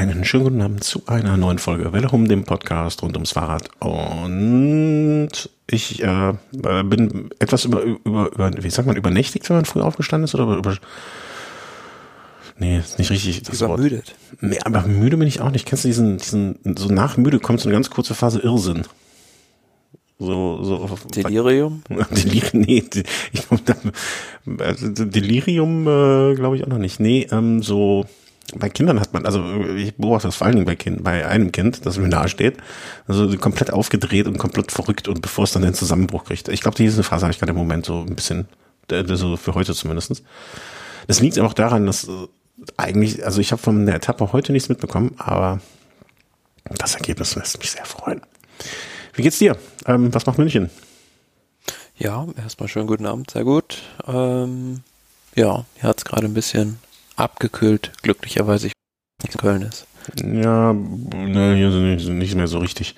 Einen schönen guten Abend zu einer neuen Folge Welle um dem Podcast rund ums Fahrrad. Und ich äh, bin etwas über, über, über, wie sagt man, übernächtigt, wenn man früh aufgestanden ist oder über, Nee, ist nicht richtig. Das Übermüdet. Wort. Nee, aber müde bin ich auch nicht. Kennst du diesen, diesen, so nach müde kommt so eine ganz kurze Phase Irrsinn. So, so. Delirium? Delirium, nee, ich, also Delirium äh, glaube ich auch noch nicht. Nee, ähm, so, bei Kindern hat man, also ich beobachte das vor allen Dingen bei Kind, bei einem Kind, das mir nahe steht, also komplett aufgedreht und komplett verrückt und bevor es dann den Zusammenbruch kriegt. Ich glaube, diese Phase habe ich gerade im Moment so ein bisschen, so für heute zumindestens. Das liegt aber auch daran, dass äh, eigentlich, also ich habe von der Etappe heute nichts mitbekommen, aber das Ergebnis lässt mich sehr freuen. Wie geht's dir? Ähm, was macht München? Ja, erstmal schönen guten Abend, sehr gut. Ähm, ja, hier hat es gerade ein bisschen abgekühlt, glücklicherweise ich in Köln ist. Ja, ne, hier sind nicht, mehr so richtig,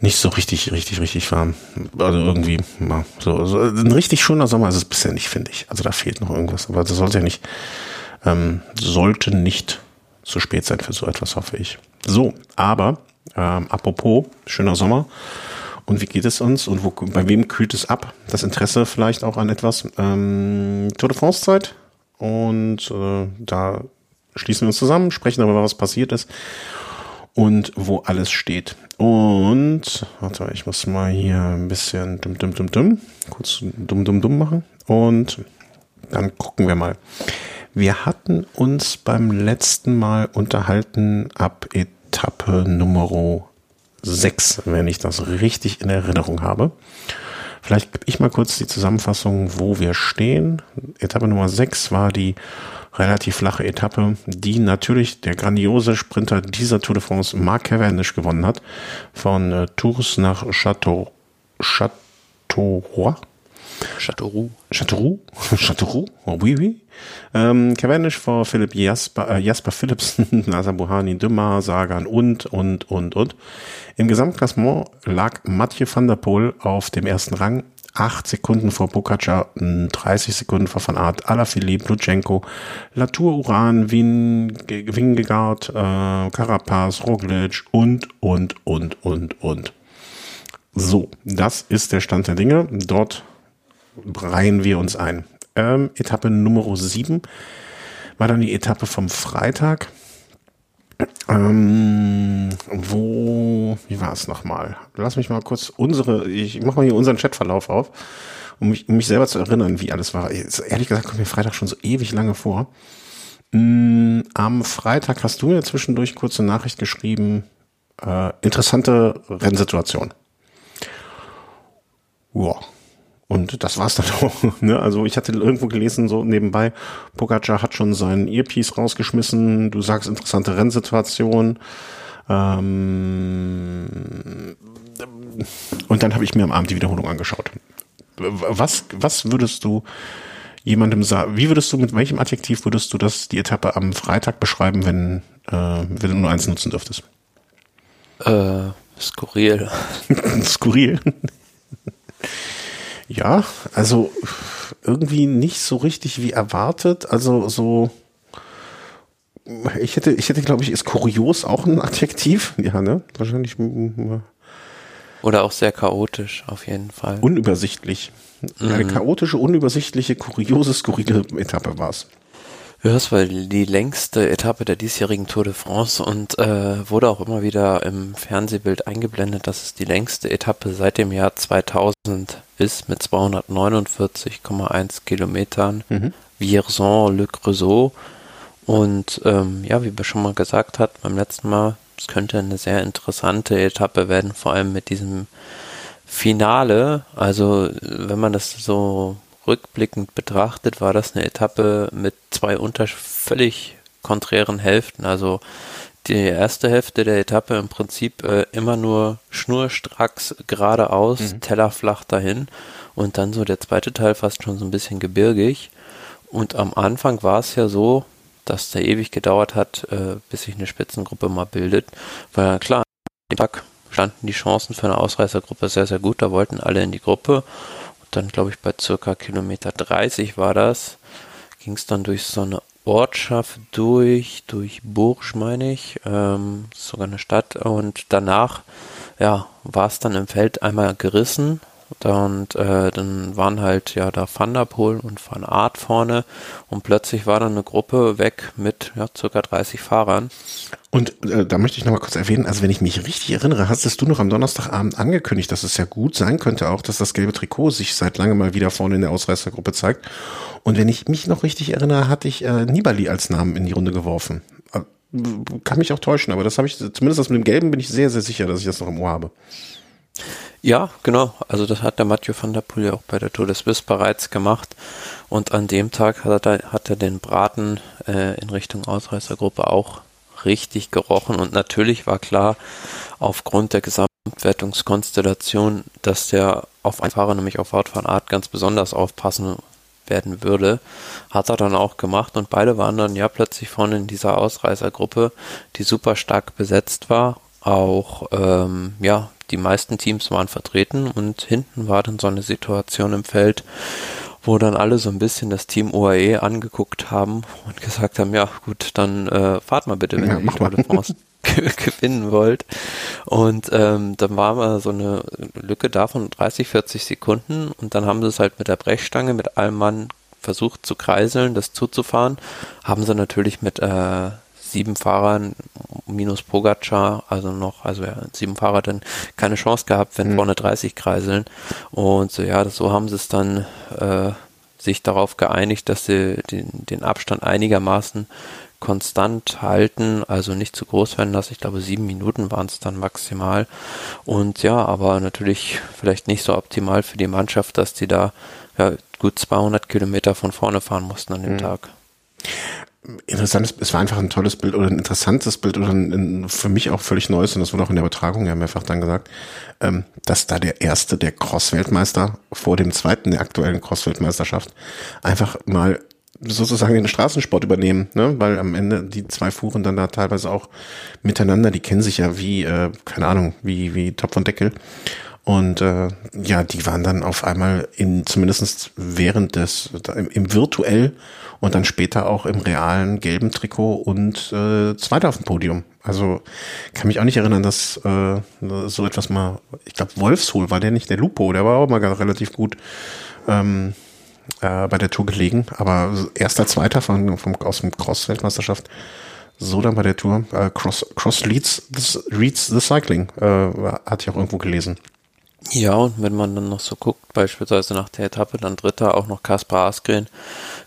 nicht so richtig, richtig, richtig warm. Also irgendwie, ja, so, so, ein richtig schöner Sommer ist es bisher nicht, finde ich. Also da fehlt noch irgendwas, aber das sollte ja nicht, ähm, sollte nicht zu spät sein für so etwas, hoffe ich. So, aber ähm, apropos, schöner Sommer. Und wie geht es uns und wo, bei wem kühlt es ab? Das Interesse vielleicht auch an etwas. Ähm, Tour de France Zeit. Und äh, da schließen wir uns zusammen, sprechen darüber, was passiert ist und wo alles steht. Und, warte, ich muss mal hier ein bisschen dumm, dumm, dumm, dumm, kurz dumm, dumm, dumm machen. Und dann gucken wir mal. Wir hatten uns beim letzten Mal unterhalten ab Etappe Nummer 6, wenn ich das richtig in Erinnerung habe. Vielleicht gebe ich mal kurz die Zusammenfassung, wo wir stehen. Etappe Nummer 6 war die relativ flache Etappe, die natürlich der grandiose Sprinter dieser Tour de France, Mark Cavendish, gewonnen hat. Von äh, Tours nach Château, Châteauroy. Châteauroux. Châteauroux? Châteauroux? Oh, oui, oui. Ähm, Cavendish vor Philipp Jasper, äh, Jasper Philipsen, Nasa Buhani, Dümmer, Sagan und, und, und, und. Im Gesamtklassement lag Mathieu van der Poel auf dem ersten Rang, 8 Sekunden vor Pogacar, 30 Sekunden vor Van Aert, Alaphilippe, Lutsenko, Latour, Uran, Wien, Wingegaard, äh, Carapaz, Roglic und, und, und, und, und. So, das ist der Stand der Dinge. Dort reihen wir uns ein. Ähm, Etappe Nummer 7 war dann die Etappe vom Freitag. Ähm, wo, wie war es nochmal? Lass mich mal kurz unsere, ich mache mal hier unseren Chatverlauf auf, um mich, um mich selber zu erinnern, wie alles war. Ehrlich gesagt kommt mir Freitag schon so ewig lange vor. Mm, am Freitag hast du mir zwischendurch kurze Nachricht geschrieben, äh, interessante Rennsituation. Wow. Und das war's dann auch. Ne? Also ich hatte irgendwo gelesen, so nebenbei, Pogacar hat schon seinen Earpiece rausgeschmissen, du sagst interessante Rennsituation. Ähm, und dann habe ich mir am Abend die Wiederholung angeschaut. Was, was würdest du jemandem sagen, wie würdest du, mit welchem Adjektiv würdest du das, die Etappe am Freitag beschreiben, wenn, äh, wenn du nur eins nutzen dürftest? Äh, skurril. skurril? Ja, also irgendwie nicht so richtig wie erwartet. Also so, ich hätte, ich hätte, glaube ich, ist kurios auch ein Adjektiv. Ja, ne? Wahrscheinlich. Oder auch sehr chaotisch, auf jeden Fall. Unübersichtlich. Eine mhm. chaotische, unübersichtliche, kuriose, skurrile Etappe war es. Ja, es war die längste Etappe der diesjährigen Tour de France und äh, wurde auch immer wieder im Fernsehbild eingeblendet, dass es die längste Etappe seit dem Jahr 2000 ist mit 249,1 Kilometern. Mhm. Vierzon-Le Creusot. Und ähm, ja, wie wir schon mal gesagt hat beim letzten Mal, es könnte eine sehr interessante Etappe werden, vor allem mit diesem Finale. Also wenn man das so rückblickend betrachtet, war das eine Etappe mit zwei unter völlig konträren Hälften. Also die erste Hälfte der Etappe im Prinzip äh, immer nur schnurstracks geradeaus, mhm. tellerflach dahin und dann so der zweite Teil fast schon so ein bisschen gebirgig. Und am Anfang war es ja so, dass der ewig gedauert hat, äh, bis sich eine Spitzengruppe mal bildet. Weil klar, am Tag standen die Chancen für eine Ausreißergruppe sehr, sehr gut. Da wollten alle in die Gruppe dann, glaube ich, bei circa Kilometer 30 war das, ging es dann durch so eine Ortschaft durch, durch Bourges, meine ich, ähm, sogar eine Stadt. Und danach, ja, war es dann im Feld einmal gerissen und äh, dann waren halt ja da Van der Poel und Van Art vorne und plötzlich war dann eine Gruppe weg mit ja, circa 30 Fahrern. Und äh, da möchte ich nochmal kurz erwähnen, also wenn ich mich richtig erinnere, hast du noch am Donnerstagabend angekündigt, dass es ja gut sein könnte auch, dass das gelbe Trikot sich seit langem mal wieder vorne in der Ausreißergruppe zeigt. Und wenn ich mich noch richtig erinnere, hatte ich äh, Nibali als Namen in die Runde geworfen. Äh, kann mich auch täuschen, aber das habe ich, zumindest das mit dem Gelben bin ich sehr, sehr sicher, dass ich das noch im Ohr habe. Ja, genau. Also das hat der Mathieu van der Poel ja auch bei der Tour de Suisse bereits gemacht. Und an dem Tag hat er, hat er den Braten äh, in Richtung Ausreißergruppe auch richtig gerochen. Und natürlich war klar, aufgrund der Gesamtwertungskonstellation, dass der auf einen Fahrer, nämlich auf Wout van Art, ganz besonders aufpassen werden würde. Hat er dann auch gemacht und beide waren dann ja plötzlich vorne in dieser Ausreißergruppe, die super stark besetzt war. Auch ähm, ja die meisten Teams waren vertreten und hinten war dann so eine Situation im Feld, wo dann alle so ein bisschen das Team UAE angeguckt haben und gesagt haben, ja gut, dann äh, fahrt mal bitte, wenn ja, ihr die Tour de France gewinnen wollt. Und ähm, dann war mal so eine Lücke da von 30, 40 Sekunden und dann haben sie es halt mit der Brechstange, mit allem Mann versucht zu kreiseln, das zuzufahren. Haben sie natürlich mit äh, sieben Fahrern minus Pogacar, also noch, also ja, sieben Fahrer dann keine Chance gehabt, wenn mhm. vorne 30 kreiseln. Und so, ja, so haben sie es dann äh, sich darauf geeinigt, dass sie den, den Abstand einigermaßen konstant halten, also nicht zu groß werden lassen. Ich glaube, sieben Minuten waren es dann maximal. Und ja, aber natürlich vielleicht nicht so optimal für die Mannschaft, dass die da ja, gut 200 Kilometer von vorne fahren mussten an dem mhm. Tag interessantes, es war einfach ein tolles Bild oder ein interessantes Bild oder ein, ein, für mich auch völlig neues und das wurde auch in der Übertragung ja mehrfach dann gesagt, ähm, dass da der erste der Cross-Weltmeister vor dem zweiten der aktuellen Cross-Weltmeisterschaft einfach mal sozusagen den Straßensport übernehmen, ne? weil am Ende die zwei fuhren dann da teilweise auch miteinander, die kennen sich ja wie, äh, keine Ahnung, wie, wie Topf und Deckel. Und äh, ja, die waren dann auf einmal in zumindestens während des im, im virtuell und dann später auch im realen gelben Trikot und äh, Zweiter auf dem Podium. Also kann mich auch nicht erinnern, dass äh, so etwas mal, ich glaube Wolfshol war der nicht, der Lupo, der war auch mal relativ gut ähm, äh, bei der Tour gelegen, aber erster, zweiter von, vom, aus dem Cross-Weltmeisterschaft, so dann bei der Tour, äh, Cross, Cross leads, leads the Cycling, äh, hatte ich auch irgendwo gelesen. Ja, und wenn man dann noch so guckt, beispielsweise nach der Etappe, dann Dritter auch noch Kaspar Askren,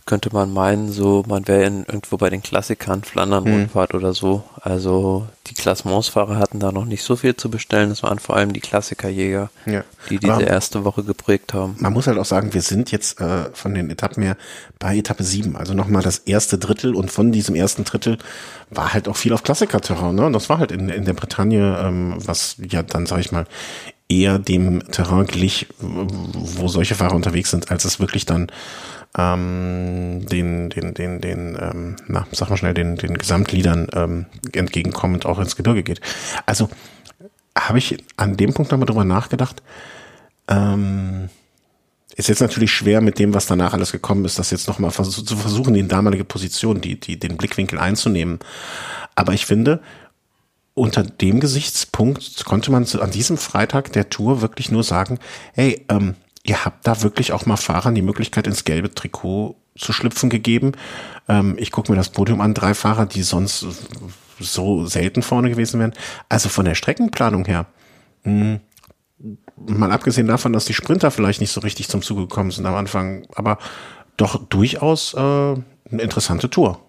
könnte man meinen, so man wäre irgendwo bei den Klassikern, Flandern, hm. Rundfahrt oder so. Also die Klassementsfahrer hatten da noch nicht so viel zu bestellen. Das waren vor allem die Klassikerjäger, ja. die diese Aber erste Woche geprägt haben. Man muss halt auch sagen, wir sind jetzt äh, von den Etappen her bei Etappe 7. Also nochmal das erste Drittel und von diesem ersten Drittel war halt auch viel auf Klassikerterrain. Ne? Und das war halt in, in der Bretagne, ähm, was ja dann, sag ich mal, eher dem Terrain glich, wo solche Fahrer unterwegs sind, als es wirklich dann ähm, den, den, den, den, ähm, na, sag mal schnell, den, den Gesamtliedern ähm, entgegenkommend auch ins Gebirge geht. Also habe ich an dem Punkt nochmal drüber nachgedacht. Ähm, ist jetzt natürlich schwer mit dem, was danach alles gekommen ist, das jetzt nochmal vers zu versuchen, die damalige Position, die, die, den Blickwinkel einzunehmen. Aber ich finde, unter dem Gesichtspunkt konnte man an diesem Freitag der Tour wirklich nur sagen, hey, ähm, ihr habt da wirklich auch mal Fahrern die Möglichkeit ins gelbe Trikot zu schlüpfen gegeben. Ähm, ich gucke mir das Podium an, drei Fahrer, die sonst so selten vorne gewesen wären. Also von der Streckenplanung her, mh, hm, mal abgesehen davon, dass die Sprinter vielleicht nicht so richtig zum Zuge gekommen sind am Anfang, aber doch durchaus äh, eine interessante Tour.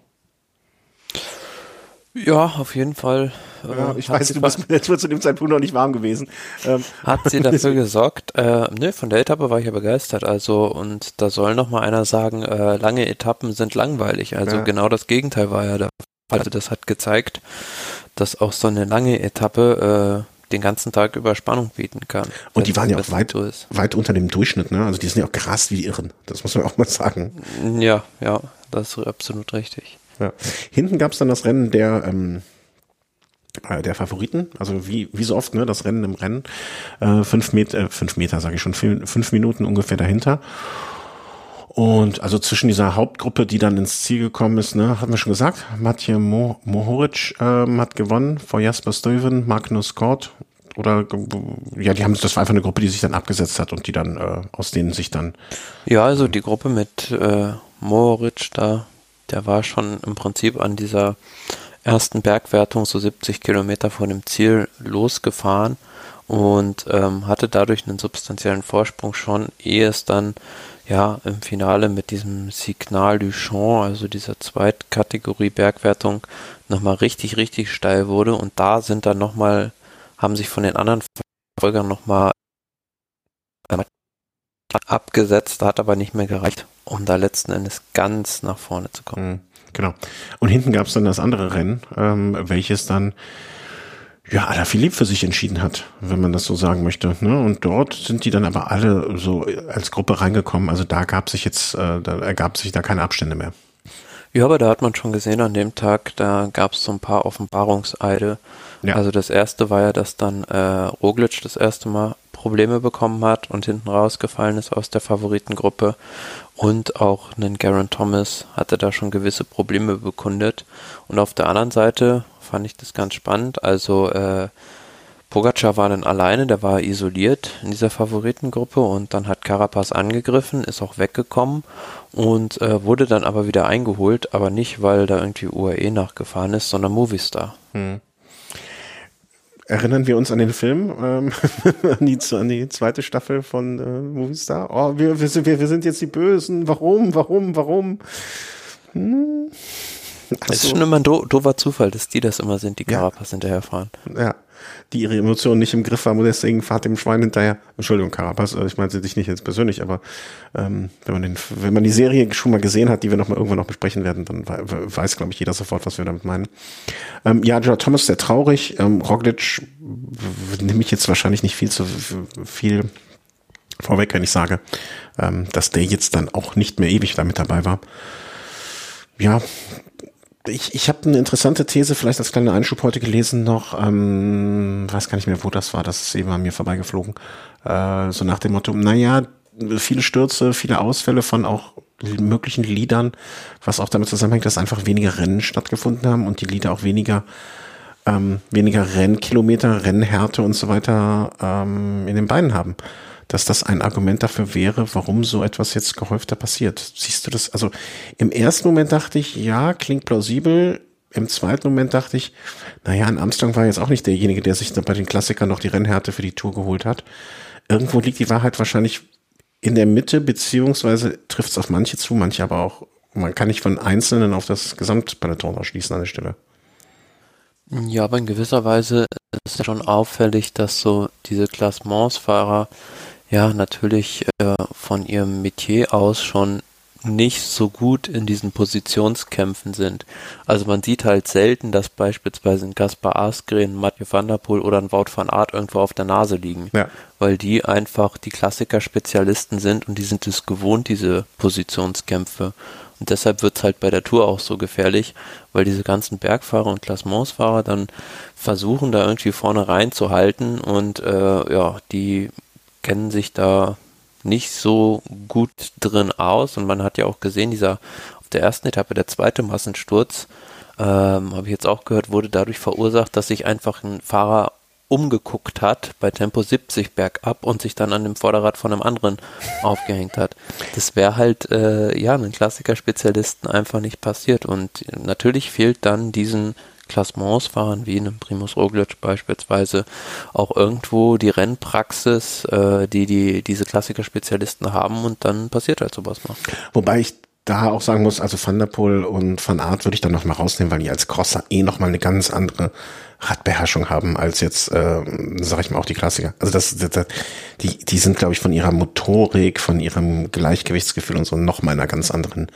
Ja, auf jeden Fall. Ja, ich weiß, du bist mit der Tour zu dem Zeitpunkt noch nicht warm gewesen. Ähm. Hat sie dafür gesorgt? Äh, nö, von der Etappe war ich ja begeistert. Also, und da soll noch mal einer sagen, äh, lange Etappen sind langweilig. Also ja. genau das Gegenteil war ja der Fall. Also das hat gezeigt, dass auch so eine lange Etappe äh, den ganzen Tag über Spannung bieten kann. Und die waren ja auch weit, weit unter dem Durchschnitt, ne? Also die sind ja auch gerast wie die Irren. Das muss man auch mal sagen. Ja, ja, das ist absolut richtig. Ja. Hinten gab es dann das Rennen der, ähm, äh, der Favoriten, also wie, wie so oft, ne, das Rennen im Rennen, äh, fünf Meter, äh, fünf Meter sage ich schon, fünf, Minuten ungefähr dahinter. Und also zwischen dieser Hauptgruppe, die dann ins Ziel gekommen ist, ne, haben wir schon gesagt, Mathieu Mo Mohoric ähm, hat gewonnen vor Jasper Stuyven, Magnus Kort oder ja, die haben das war einfach eine Gruppe, die sich dann abgesetzt hat und die dann äh, aus denen sich dann ja, also die Gruppe mit äh, Mohoric da, der war schon im Prinzip an dieser ersten Bergwertung so 70 Kilometer vor dem Ziel losgefahren und ähm, hatte dadurch einen substanziellen Vorsprung schon, ehe es dann ja im Finale mit diesem Signal du Champ, also dieser Zweitkategorie Bergwertung, nochmal richtig, richtig steil wurde. Und da sind dann nochmal, haben sich von den anderen Verfolgern nochmal abgesetzt, hat aber nicht mehr gereicht, um da letzten Endes ganz nach vorne zu kommen. Mhm, genau. Und hinten gab es dann das andere Rennen, ähm, welches dann ja, Alaphilippe für sich entschieden hat, wenn man das so sagen möchte. Ne? Und dort sind die dann aber alle so als Gruppe reingekommen. Also da gab sich jetzt, äh, da ergab sich da keine Abstände mehr. Ja, aber da hat man schon gesehen an dem Tag, da gab es so ein paar Offenbarungseide. Ja. Also das erste war ja, dass dann äh, Roglic das erste Mal Probleme bekommen hat und hinten rausgefallen ist aus der Favoritengruppe. Und auch einen Garen Thomas hatte da schon gewisse Probleme bekundet. Und auf der anderen Seite fand ich das ganz spannend. Also äh, Pogacar war dann alleine, der war isoliert in dieser Favoritengruppe und dann hat Carapaz angegriffen, ist auch weggekommen und äh, wurde dann aber wieder eingeholt, aber nicht, weil da irgendwie UAE nachgefahren ist, sondern Movistar. Hm. Erinnern wir uns an den Film, ähm, an, die, an die zweite Staffel von äh, Movistar? Oh, wir, wir, wir sind jetzt die Bösen. Warum, warum, warum? Hm. Es ist schon immer ein do doofer Zufall, dass die das immer sind, die Carapaz ja. hinterherfahren. Ja, die ihre Emotionen nicht im Griff haben und deswegen fahrt dem Schwein hinterher. Entschuldigung, Carapaz, äh, ich meinte dich nicht jetzt persönlich, aber ähm, wenn man den, wenn man die Serie schon mal gesehen hat, die wir noch mal irgendwann noch besprechen werden, dann weiß, glaube ich, jeder sofort, was wir damit meinen. Ähm, ja, Joe Thomas, sehr traurig. Ähm, Roglic nehme ich jetzt wahrscheinlich nicht viel zu viel vorweg, wenn ich sage, ähm, dass der jetzt dann auch nicht mehr ewig damit dabei war. Ja, ich, ich habe eine interessante These, vielleicht als kleiner Einschub heute gelesen noch, ähm, weiß gar nicht mehr, wo das war, das ist eben an mir vorbeigeflogen. Äh, so nach dem Motto, naja, viele Stürze, viele Ausfälle von auch möglichen Liedern, was auch damit zusammenhängt, dass einfach weniger Rennen stattgefunden haben und die Lieder auch weniger ähm, weniger Rennkilometer, Rennhärte und so weiter ähm, in den Beinen haben dass das ein Argument dafür wäre, warum so etwas jetzt gehäufter passiert. Siehst du das? Also im ersten Moment dachte ich, ja, klingt plausibel. Im zweiten Moment dachte ich, naja, ein Armstrong war jetzt auch nicht derjenige, der sich bei den Klassikern noch die Rennhärte für die Tour geholt hat. Irgendwo liegt die Wahrheit wahrscheinlich in der Mitte, beziehungsweise trifft es auf manche zu, manche aber auch. Man kann nicht von Einzelnen auf das Gesamtpeloton ausschließen an der Stelle. Ja, aber in gewisser Weise ist es schon auffällig, dass so diese Klassementsfahrer ja natürlich äh, von ihrem Metier aus schon nicht so gut in diesen Positionskämpfen sind. Also man sieht halt selten, dass beispielsweise ein Gaspar Askren, Mathieu van der Poel oder ein Wout van Aert irgendwo auf der Nase liegen, ja. weil die einfach die Klassiker-Spezialisten sind und die sind es gewohnt, diese Positionskämpfe. Und deshalb wird es halt bei der Tour auch so gefährlich, weil diese ganzen Bergfahrer und Klassementsfahrer dann versuchen, da irgendwie vorne reinzuhalten und äh, ja, die kennen sich da nicht so gut drin aus und man hat ja auch gesehen, dieser auf der ersten Etappe der zweite Massensturz, ähm, habe ich jetzt auch gehört, wurde dadurch verursacht, dass sich einfach ein Fahrer umgeguckt hat bei Tempo 70 bergab und sich dann an dem Vorderrad von einem anderen aufgehängt hat. Das wäre halt äh, ja einen Klassiker-Spezialisten einfach nicht passiert und natürlich fehlt dann diesen Klassementsfahrern wie einem Primus Roglic beispielsweise auch irgendwo die Rennpraxis, äh, die, die diese Klassiker-Spezialisten haben und dann passiert halt sowas mal. Wobei ich da auch sagen muss, also Van der Poel und Van Art würde ich dann nochmal rausnehmen, weil die als Crosser eh nochmal eine ganz andere Radbeherrschung haben als jetzt, äh, sag ich mal, auch die Klassiker. Also das, das die, die sind, glaube ich, von ihrer Motorik, von ihrem Gleichgewichtsgefühl und so nochmal in einer ganz anderen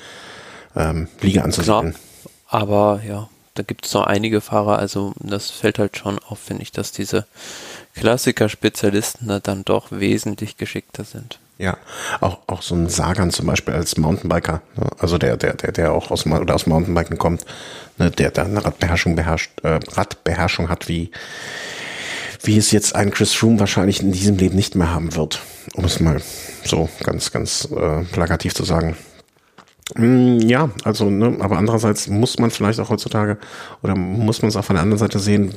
ähm, Liga anzusehen. aber ja, da gibt es noch einige Fahrer, also das fällt halt schon auf, finde ich, dass diese Klassiker-Spezialisten da dann doch wesentlich geschickter sind. Ja, auch, auch so ein Sagan zum Beispiel als Mountainbiker, ne? also der, der, der, der auch aus, oder aus Mountainbiken kommt, ne? der da eine Radbeherrschung beherrscht, äh, Radbeherrschung hat, wie, wie es jetzt ein Chris Froome wahrscheinlich in diesem Leben nicht mehr haben wird, um es mal so ganz, ganz äh, plakativ zu sagen. Mm, Ja, also, ne, aber andererseits muss man vielleicht auch heutzutage oder muss man es auch von der anderen Seite sehen,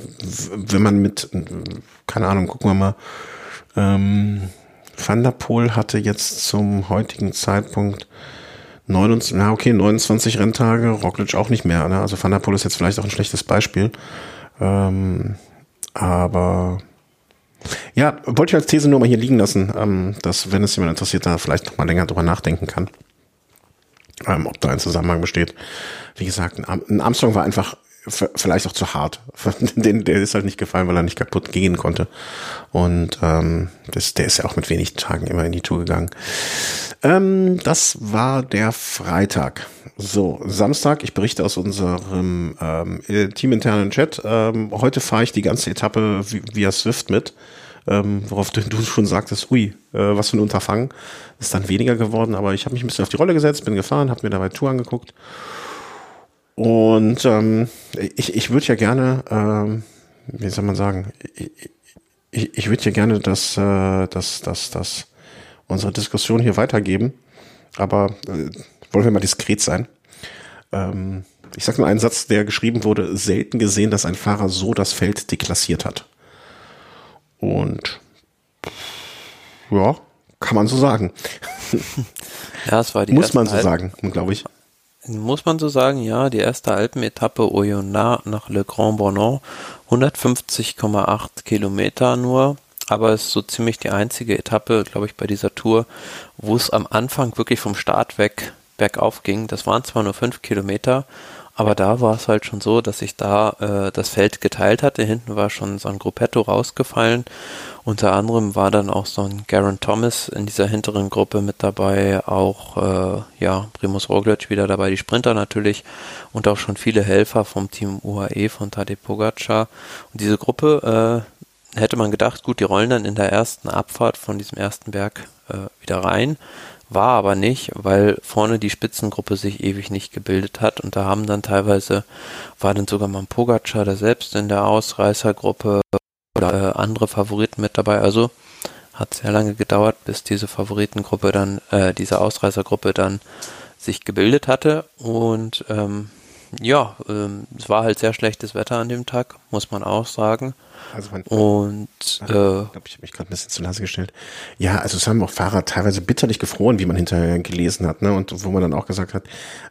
wenn man mit, keine Ahnung, gucken wir mal, ähm, Van der Poel hatte jetzt zum heutigen Zeitpunkt 29, na okay, 29 Renntage, Roglic auch nicht mehr. Ne? Also Van der Poel ist jetzt vielleicht auch ein schlechtes Beispiel. Ähm, aber ja, wollte ich als These nur mal hier liegen lassen, ähm, dass, wenn es jemand interessiert, da vielleicht noch mal länger drüber nachdenken kann, ähm, ob da ein Zusammenhang besteht. Wie gesagt, ein, Armstrong war einfach vielleicht auch zu hart. Den, der ist halt nicht gefallen, weil er nicht kaputt gehen konnte. Und ähm, das, der ist ja auch mit wenig Tagen immer in die Tour gegangen. Ähm, das war der Freitag. So, Samstag, ich berichte aus unserem ähm, äh, teaminternen Chat. Ähm, heute fahre ich die ganze Etappe vi- via Swift mit. Ähm, worauf du, du schon sagtest, ui, äh, was für ein Unterfangen. Ist dann weniger geworden, aber ich habe mich ein bisschen auf die Rolle gesetzt, bin gefahren, habe mir dabei Tour angeguckt. Und ähm, ich, ich würde ja gerne, ähm, wie soll man sagen, ich, ich, ich würde ja gerne, dass, äh, dass, dass, dass unsere Diskussion hier weitergeben, aber äh, wollen wir mal diskret sein. Ähm, ich sage nur einen Satz, der geschrieben wurde, selten gesehen, dass ein Fahrer so das Feld deklassiert hat. Und ja, kann man so sagen. Ja, es war die Muss man so Alpen- sagen, glaube ich. Muss man so sagen, ja, die erste Alpenetappe Oyonnax nach Le Grand Bornand, 150,8 Kilometer nur, aber es ist so ziemlich die einzige Etappe, glaube ich, bei dieser Tour, wo es am Anfang wirklich vom Start weg bergauf ging. Das waren zwar nur fünf Kilometer, aber da war es halt schon so, dass sich da äh, das Feld geteilt hatte. Hinten war schon so ein Gruppetto rausgefallen. Unter anderem war dann auch so ein Garen Thomas in dieser hinteren Gruppe mit dabei, auch äh, ja Primus Roglic wieder dabei, die Sprinter natürlich und auch schon viele Helfer vom Team UAE von Tadej Pogacar. Und diese Gruppe äh, hätte man gedacht, gut, die rollen dann in der ersten Abfahrt von diesem ersten Berg äh, wieder rein. War aber nicht, weil vorne die Spitzengruppe sich ewig nicht gebildet hat und da haben dann teilweise, war dann sogar mal ein Pogacar da selbst in der Ausreißergruppe oder äh, andere Favoriten mit dabei. Also hat sehr lange gedauert, bis diese Favoritengruppe dann, äh, diese Ausreißergruppe dann sich gebildet hatte und ähm, ja, ähm, es war halt sehr schlechtes Wetter an dem Tag, muss man auch sagen. Also mein, Und ich äh, glaube, ich habe mich gerade ein bisschen zu Nase gestellt. Ja, also es haben auch Fahrer teilweise bitterlich gefroren, wie man hinterher gelesen hat, ne? Und wo man dann auch gesagt hat,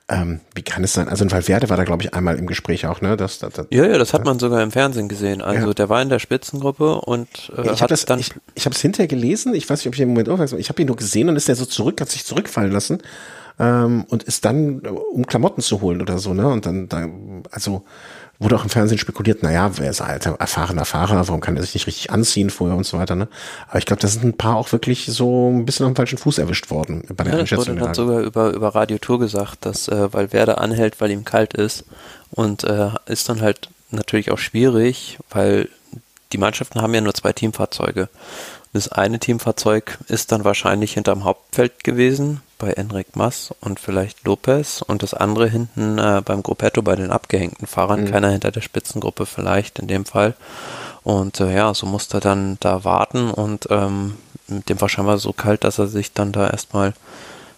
ähm, wie kann es sein? Also in Valverde war da, glaube ich, einmal im Gespräch auch, ne? Das, das, das, ja, ja, das hat man sogar im Fernsehen gesehen. Also Ja. der war in der Spitzengruppe und äh, ich hat habe das, dann ich, ich habe es hinterher gelesen. Ich weiß nicht, ob ich im Moment aufmerksam. Ich habe ihn nur gesehen und ist der so zurück, hat sich zurückfallen lassen ähm, und ist dann um Klamotten zu holen oder so, ne? Und dann, da, also wurde auch im Fernsehen spekuliert, naja, wer ist alter, erfahrener Fahrer, warum kann er sich nicht richtig anziehen vorher und so weiter, ne? Aber ich glaube, da sind ein paar auch wirklich so ein bisschen am falschen Fuß erwischt worden bei der Ja, das wurde Einschätzung. der dann sogar über, über Radio Tour gesagt, dass äh, Valverde anhält, weil ihm kalt ist. Und äh, ist dann halt natürlich auch schwierig, weil die Mannschaften haben ja nur zwei Teamfahrzeuge. Das eine Teamfahrzeug ist dann wahrscheinlich hinterm Hauptfeld gewesen, bei Enric Mas und vielleicht Lopez und das andere hinten äh, beim Gruppetto bei den abgehängten Fahrern, keiner hinter der Spitzengruppe vielleicht in dem Fall. Und äh, ja, so musste er dann da warten und ähm, mit dem war scheinbar so kalt, dass er sich dann da erstmal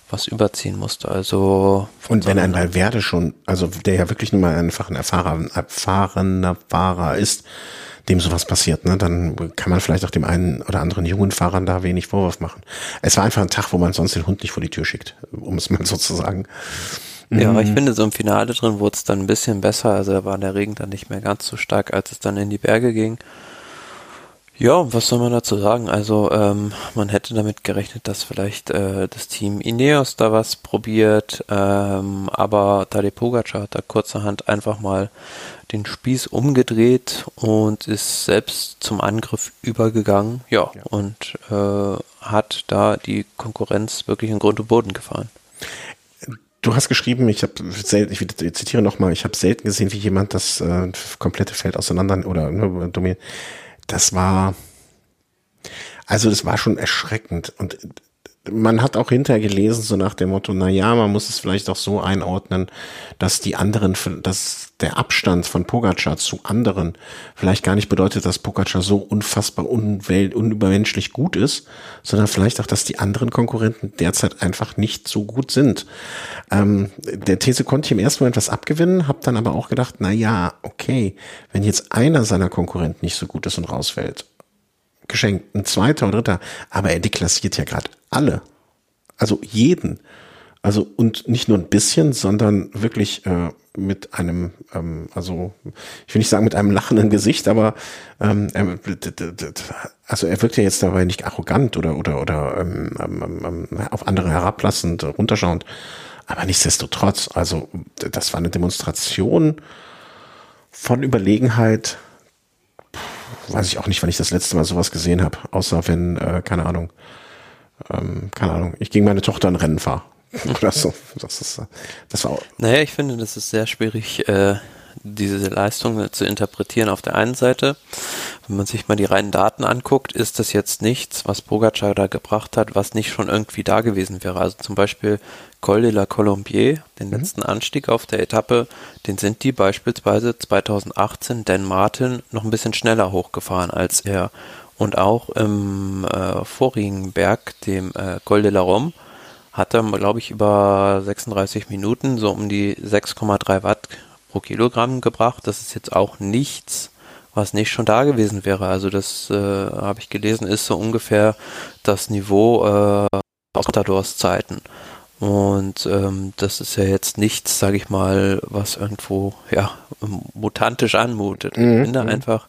was überziehen musste. Also Und wenn ein Valverde schon, also der ja wirklich nur mal einfach ein erfahrener, erfahrener Fahrer ist, dem sowas passiert, ne, dann kann man vielleicht auch dem einen oder anderen jungen Fahrern da wenig Vorwurf machen. Es war einfach ein Tag, wo man sonst den Hund nicht vor die Tür schickt, um es mal so zu sagen. Ja, Mhm. aber ich finde, so im Finale drin wurde es dann ein bisschen besser. Also da war der Regen dann nicht mehr ganz so stark, als es dann in die Berge ging. Ja, was soll man dazu sagen? Also ähm, man hätte damit gerechnet, dass vielleicht äh, das Team Ineos da was probiert, ähm, aber Tadej Pogacar hat da kurzerhand einfach mal den Spieß umgedreht und ist selbst zum Angriff übergegangen. Ja, Ja. und äh, hat da die Konkurrenz wirklich in Grund und Boden gefahren. Du hast geschrieben, ich habe ich zitiere nochmal, ich habe selten gesehen, wie jemand das äh, komplette Feld auseinander oder ne, dominiert. Das war, also das war schon erschreckend. Und man hat auch hinterher gelesen, so nach dem Motto, na ja, man muss es vielleicht auch so einordnen, dass die anderen, dass der Abstand von Pogacar zu anderen vielleicht gar nicht bedeutet, dass Pogacar so unfassbar unwelt, unübermenschlich gut ist, sondern vielleicht auch, dass die anderen Konkurrenten derzeit einfach nicht so gut sind. Ähm, der These konnte ich im ersten Moment was abgewinnen, habe dann aber auch gedacht, na ja, okay, wenn jetzt einer seiner Konkurrenten nicht so gut ist und rausfällt, geschenkt, ein zweiter oder dritter, aber er deklassiert ja gerade alle. Also jeden. Also und nicht nur ein bisschen, sondern wirklich äh, mit einem, ähm, also ich will nicht sagen mit einem lachenden Gesicht, aber ähm, also er wirkt ja jetzt dabei nicht arrogant oder oder oder ähm, ähm, ähm, auf andere herablassend, runterschauend, aber nichtsdestotrotz, also das war eine Demonstration von Überlegenheit, weiß ich auch nicht, wann ich das letzte Mal sowas gesehen habe, außer wenn, äh, keine Ahnung, ähm, keine Ahnung, ich gegen meine Tochter ein Rennen fahre. Oder so. Das ist, das war auch naja, ich finde, das ist sehr schwierig, äh, diese Leistung zu interpretieren. Auf der einen Seite, wenn man sich mal die reinen Daten anguckt, ist das jetzt nichts, was Pogacar da gebracht hat, was nicht schon irgendwie da gewesen wäre. Also zum Beispiel Col de la Colombier, den mhm. letzten Anstieg auf der Etappe, den sind die beispielsweise 2018 Dan Martin noch ein bisschen schneller hochgefahren als er. Und auch im äh, vorigen Berg, dem äh, Col de la Rome, hat er, glaube ich, über 36 Minuten so um die 6,3 Watt pro Kilogramm gebracht. Das ist jetzt auch nichts, was nicht schon da gewesen wäre. Also das äh, habe ich gelesen, ist so ungefähr das Niveau äh, aus Matadors Zeiten. Und ähm, das ist ja jetzt nichts, sage ich mal, was irgendwo ja mutantisch anmutet. Mhm. Ich finde mhm. einfach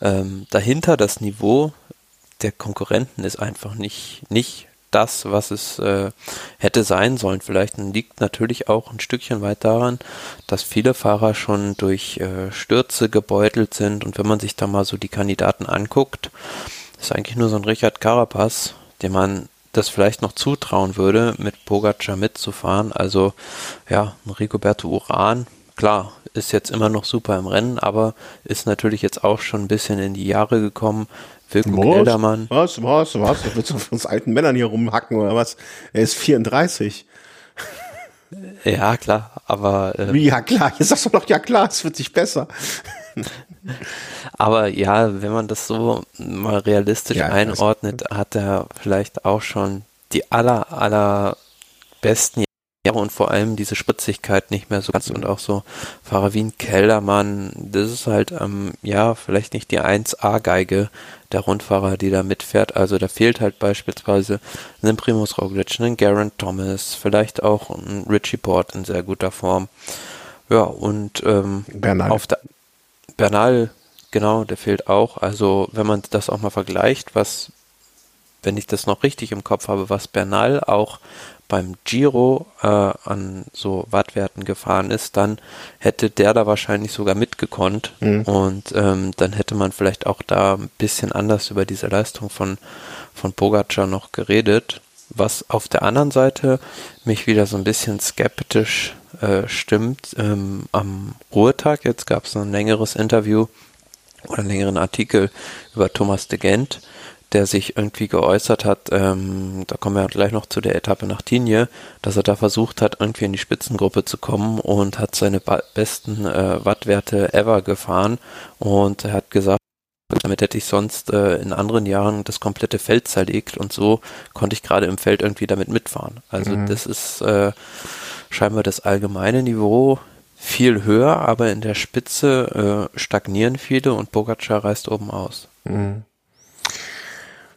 ähm, dahinter das Niveau der Konkurrenten ist einfach nicht nicht das, was es äh, hätte sein sollen. Vielleicht liegt natürlich auch ein Stückchen weit daran, dass viele Fahrer schon durch äh, Stürze gebeutelt sind. Und wenn man sich da mal so die Kandidaten anguckt, ist eigentlich nur so ein Richard Carapaz, dem man das vielleicht noch zutrauen würde, mit Pogacar mitzufahren. Also ja, Rigoberto Uran, klar, ist jetzt immer noch super im Rennen, aber ist natürlich jetzt auch schon ein bisschen in die Jahre gekommen. Wilko was? Geldermann. Was, was, was? Willst du von uns alten Männern hier rumhacken oder was? Er ist 34. Ja, klar, aber. Äh, ja, klar, jetzt sagst du doch, ja, klar, es wird sich besser. aber ja, wenn man das so mal realistisch ja, einordnet, hat er vielleicht auch schon die aller, aller besten und vor allem diese Spritzigkeit nicht mehr so ganz und auch so Fahrer wie ein Kellermann, das ist halt, ähm, ja, vielleicht nicht die 1A-Geige der Rundfahrer, die da mitfährt. Also da fehlt halt beispielsweise ein Primus Roglic, ein Garen Thomas, vielleicht auch ein Richie Port in sehr guter Form. Ja, und ähm, Bernal. auf der Bernal, genau, der fehlt auch. Also wenn man das auch mal vergleicht, was wenn ich das noch richtig im Kopf habe, was Bernal auch beim Giro äh, an so Wattwerten gefahren ist, dann hätte der da wahrscheinlich sogar mitgekonnt mhm. und ähm, dann hätte man vielleicht auch da ein bisschen anders über diese Leistung von, von Pogacar noch geredet, was auf der anderen Seite mich wieder so ein bisschen skeptisch äh, stimmt. Ähm, am Ruhetag, jetzt gab es ein längeres Interview oder einen längeren Artikel über Thomas de Gent, der sich irgendwie geäußert hat, ähm, da kommen wir gleich noch zu der Etappe nach Tignes, dass er da versucht hat, irgendwie in die Spitzengruppe zu kommen und hat seine besten äh, Wattwerte ever gefahren und er hat gesagt, damit hätte ich sonst äh, in anderen Jahren das komplette Feld zerlegt und so konnte ich gerade im Feld irgendwie damit mitfahren. Also mhm. das ist äh, scheinbar das allgemeine Niveau viel höher, aber in der Spitze äh, stagnieren viele und Pogacar reißt oben aus. Mhm.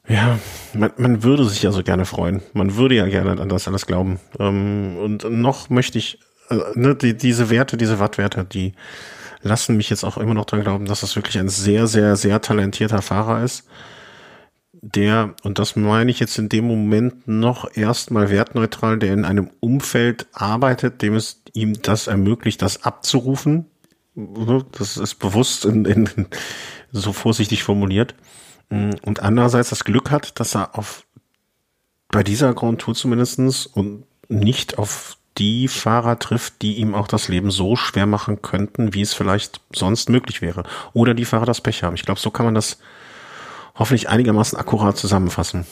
Ja, man, man würde sich ja so gerne freuen. Man würde ja gerne an das alles glauben. Ähm, und noch möchte ich, äh, ne, die, diese Werte, diese Wattwerte, die lassen mich jetzt auch immer noch dran glauben, dass das wirklich ein sehr, sehr, sehr talentierter Fahrer ist. Der, und das meine ich jetzt in dem Moment noch erstmal wertneutral, der in einem Umfeld arbeitet, dem es ihm das ermöglicht, das abzurufen. Ne, das ist bewusst in, in, so vorsichtig formuliert und andererseits das Glück hat, dass er auf bei dieser Grand Tour zumindestens und nicht auf die Fahrer trifft, die ihm auch das Leben so schwer machen könnten, wie es vielleicht sonst möglich wäre. Oder die Fahrer das Pech haben. Ich glaube, so kann man das hoffentlich einigermaßen akkurat zusammenfassen.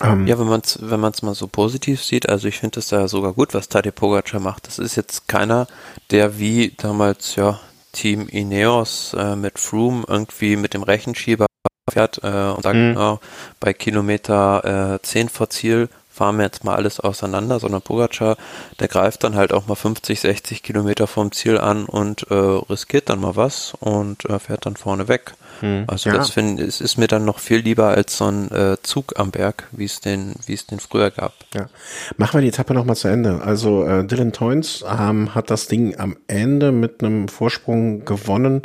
Ähm, ja, wenn man es wenn mal so positiv sieht, also ich finde es da sogar gut, was Tadej Pogacar macht. Das ist jetzt keiner, der wie damals, ja, Team Ineos äh, mit Froome irgendwie mit dem Rechenschieber fährt äh, und sagt, mhm. ja, bei Kilometer äh, 10 vor Ziel fahren wir jetzt mal alles auseinander, sondern Pogacar, der greift dann halt auch mal 50, 60 Kilometer vom Ziel an und äh, riskiert dann mal was und äh, fährt dann vorne weg. Hm, also ja. das finde es ist mir dann noch viel lieber als so ein äh, Zug am Berg, wie es den, wie es den früher gab. Ja. Machen wir die Etappe nochmal zu Ende. Also äh, Dylan Toynes ähm, hat das Ding am Ende mit einem Vorsprung gewonnen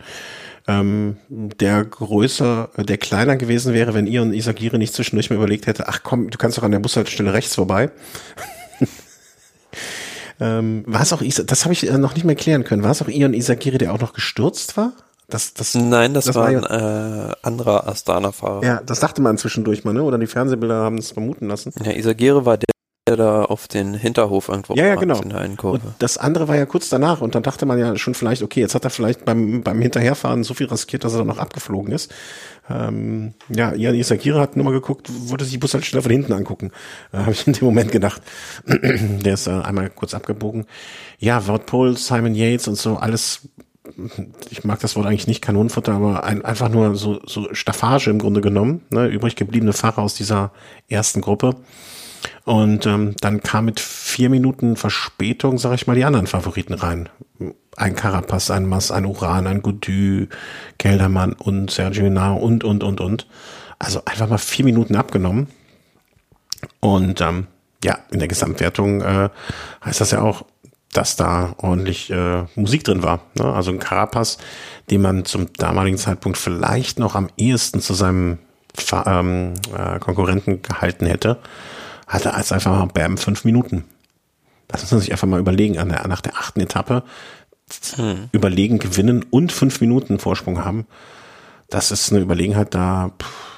ähm, der größer, der kleiner gewesen wäre, wenn ihr und Isagire nicht zwischendurch mal überlegt hätte, ach komm, du kannst doch an der Bushaltestelle rechts vorbei. ähm, war es auch, das habe ich äh, noch nicht mehr klären können, war es auch Ion Isagire, der auch noch gestürzt war? Das, das, Nein, das, das war ein äh, anderer Astana-Fahrer. Ja, das dachte man zwischendurch mal, ne? Oder die Fernsehbilder haben es vermuten lassen. Ja, Isagire war der, der da auf den Hinterhof irgendwo ja, ja, genau. Und das andere war ja kurz danach und dann dachte man ja schon vielleicht, okay, jetzt hat er vielleicht beim, beim Hinterherfahren so viel riskiert, dass er dann noch abgeflogen ist. Ähm, ja, Ian Isakira hat nur mal geguckt, wollte sich die Bushaltestelle von hinten angucken. Äh, Habe ich in dem Moment gedacht. der ist äh, einmal kurz abgebogen. Ja, Wout Pole, Simon Yates und so, alles ich mag das Wort eigentlich nicht Kanonenfutter, aber ein, einfach nur so, so Staffage im Grunde genommen, ne, übrig gebliebene Fahrer aus dieser ersten Gruppe. Und ähm, dann kam mit vier Minuten Verspätung, sage ich mal, die anderen Favoriten rein. Ein Carapaz, ein Mass, ein Uran, ein Goudy, Keldermann und Sergio Nau und, und, und, und. Also einfach mal vier Minuten abgenommen. Und ähm, ja, in der Gesamtwertung äh, heißt das ja auch, dass da ordentlich äh, Musik drin war. Ne? Also ein Carapaz, den man zum damaligen Zeitpunkt vielleicht noch am ehesten zu seinem ähm, äh, Konkurrenten gehalten hätte hatte als einfach mal Bam fünf Minuten. Das muss man sich einfach mal überlegen, an der, nach der achten Etappe hm. überlegen, gewinnen und fünf Minuten Vorsprung haben. Das ist eine Überlegenheit, da pff,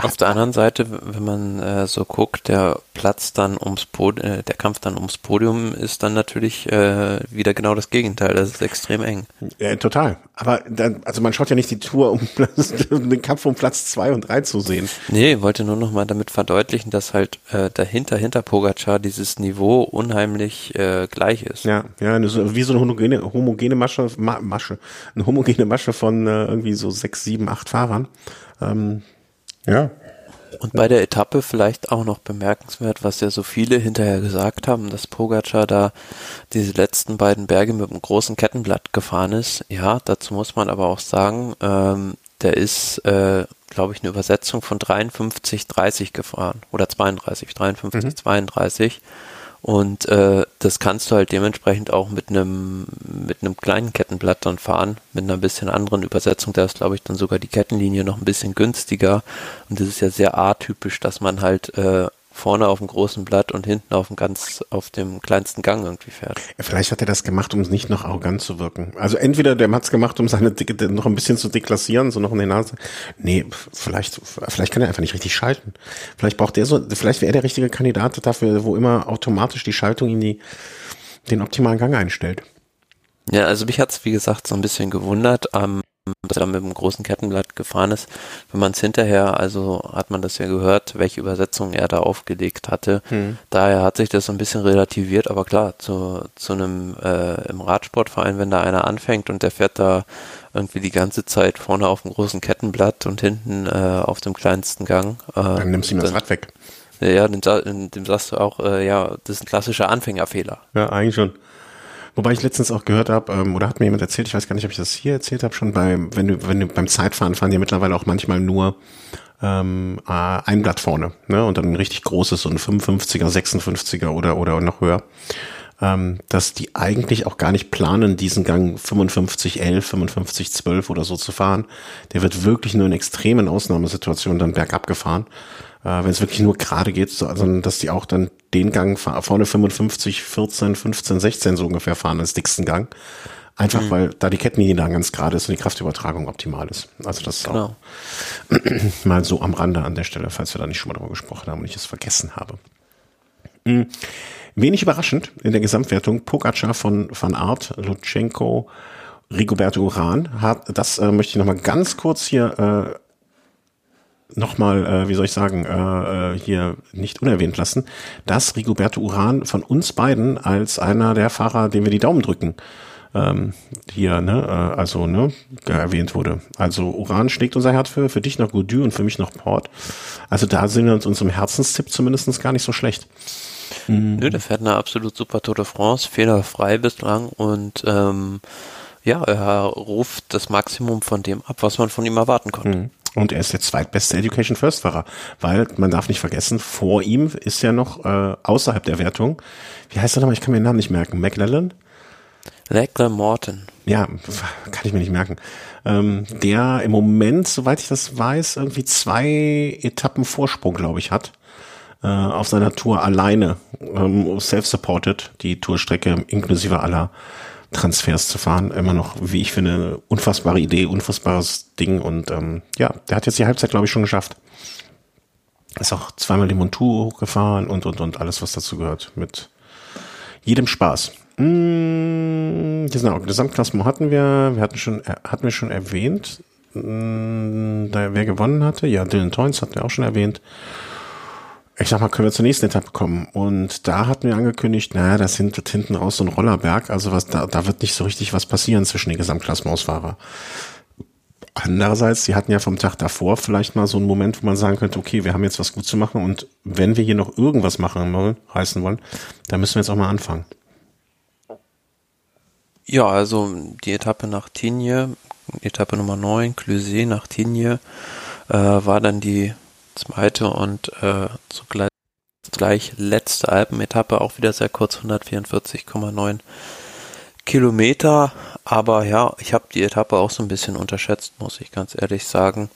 auf der anderen Seite, wenn man äh, so guckt, der Platz dann ums Podium, äh, der Kampf dann ums Podium ist dann natürlich äh, wieder genau das Gegenteil. Das ist extrem eng. Ja, total. Aber dann, also man schaut ja nicht die Tour, um, um den Kampf um Platz zwei und drei zu sehen. Nee, wollte nur noch mal damit verdeutlichen, dass halt äh, dahinter, hinter Pogacar dieses Niveau unheimlich äh, gleich ist. Ja, ja, wie so eine homogene, homogene Masche, Ma Masche, eine homogene Masche von äh, irgendwie so sechs, sieben, acht Fahrern. Ähm, ja. Und bei der Etappe vielleicht auch noch bemerkenswert, was ja so viele hinterher gesagt haben, dass Pogacar da diese letzten beiden Berge mit einem großen Kettenblatt gefahren ist. Ja, dazu muss man aber auch sagen, ähm, der ist, äh, glaube ich, eine Übersetzung von 53, 30 gefahren oder 32, 53, mhm. 32. Und äh, das kannst du halt dementsprechend auch mit einem mit einem kleinen Kettenblatt dann fahren, mit einer bisschen anderen Übersetzung. Da ist, glaube ich, dann sogar die Kettenlinie noch ein bisschen günstiger. Und das ist ja sehr atypisch, dass man halt äh, vorne auf dem großen Blatt und hinten auf dem ganz, auf dem kleinsten Gang irgendwie fährt. Vielleicht hat er das gemacht, um es nicht noch arrogant zu wirken. Also entweder der hat es gemacht, um seine Dicke noch ein bisschen zu deklassieren, so noch in die Nase. Nee, vielleicht, vielleicht kann er einfach nicht richtig schalten. Vielleicht braucht er so, vielleicht wäre er der richtige Kandidat dafür, wo immer automatisch die Schaltung in die, den optimalen Gang einstellt. Ja, also mich hat's wie gesagt so ein bisschen gewundert. Ähm, dass er mit dem großen Kettenblatt gefahren ist. Wenn man es hinterher, also hat man das ja gehört, welche Übersetzung er da aufgelegt hatte. Hm. Daher hat sich das so ein bisschen relativiert, aber klar, zu, zu einem äh, im Radsportverein, wenn da einer anfängt und der fährt da irgendwie die ganze Zeit vorne auf dem großen Kettenblatt und hinten äh, auf dem kleinsten Gang. Äh, dann nimmst du ihm das Rad weg. Ja, dem, dem sagst du auch, äh, ja, das ist ein klassischer Anfängerfehler. Ja, eigentlich schon. Wobei ich letztens auch gehört habe, ähm, oder hat mir jemand erzählt, ich weiß gar nicht, ob ich das hier erzählt habe, schon bei, wenn du, wenn du beim Zeitfahren fahren die mittlerweile auch manchmal nur ähm, äh, ein Blatt vorne, ne? Und dann ein richtig großes, so ein 55er, 56er oder oder noch höher. Ähm, dass die eigentlich auch gar nicht planen, diesen Gang 55, 11, 55, 12 oder so zu fahren. Der wird wirklich nur in extremen Ausnahmesituationen dann bergab gefahren wenn es wirklich nur gerade geht, so, also, dass die auch dann den Gang vorne 55, 14, 15, 16 so ungefähr fahren als dicksten Gang. Einfach mhm. weil da die Kettenlinie dann ganz gerade ist und die Kraftübertragung optimal ist. Also das ist genau. auch mal so am Rande an der Stelle, falls wir da nicht schon mal drüber gesprochen haben und ich es vergessen habe. Mhm. Wenig überraschend in der Gesamtwertung Pogacar von Van Art, Lutschenko, Rigoberto Uran hat, das äh, möchte ich nochmal ganz kurz hier äh, nochmal, äh, wie soll ich sagen, äh, äh, hier nicht unerwähnt lassen, dass Rigoberto Uran von uns beiden als einer der Fahrer, dem wir die Daumen drücken, ähm, hier, ne, äh, also, ne, erwähnt wurde. Also Uran schlägt unser Herz für, für dich noch Gaudu und für mich noch Port. Also da sind wir uns unserem Herzenstipp zumindest gar nicht so schlecht. Mhm. Nö, der fährt eine absolut super Tour de France, fehlerfrei bislang und ähm, ja, er ruft das Maximum von dem ab, was man von ihm erwarten konnte. Mhm. Und er ist der zweitbeste Education First Fahrer, weil man darf nicht vergessen, vor ihm ist ja noch äh, außerhalb der Wertung, wie heißt er nochmal, ich kann mir den Namen nicht merken, McLellan? Leckler Morton. Ja, kann ich mir nicht merken. Ähm, der im Moment, soweit ich das weiß, irgendwie zwei Etappen Vorsprung, glaube ich, hat. Äh, auf seiner Tour alleine, ähm, self-supported, die Tourstrecke inklusive aller Transfers zu fahren. Immer noch, wie ich finde, unfassbare Idee, unfassbares Ding. Und ähm, ja, der hat jetzt die Halbzeit, glaube ich, schon geschafft. Ist auch zweimal die Montur hochgefahren und, und, und alles, was dazu gehört. Mit jedem Spaß. Mmh, genau, Gesamtklassement hatten wir, wir hatten schon, äh, hatten wir schon erwähnt, mmh, da, wer gewonnen hatte. Ja, Dylan Toynes hatten wir auch schon erwähnt ich sag mal, können wir zur nächsten Etappe kommen. Und da hatten wir angekündigt, naja, das sind hinten raus so ein Rollerberg, also was, da, da wird nicht so richtig was passieren zwischen den Gesamtklassementsfahrer. Andererseits, sie hatten ja vom Tag davor vielleicht mal so einen Moment, wo man sagen könnte, okay, wir haben jetzt was gut zu machen und wenn wir hier noch irgendwas machen wollen, heißen wollen, dann müssen wir jetzt auch mal anfangen. Ja, also die Etappe nach Tignes, Etappe Nummer 9, Cluset nach Tignes, äh, war dann die zweite und äh, zugleich gleich letzte Alpenetappe, auch wieder sehr kurz, 144,9 Kilometer. Aber ja, ich habe die Etappe auch so ein bisschen unterschätzt, muss ich ganz ehrlich sagen,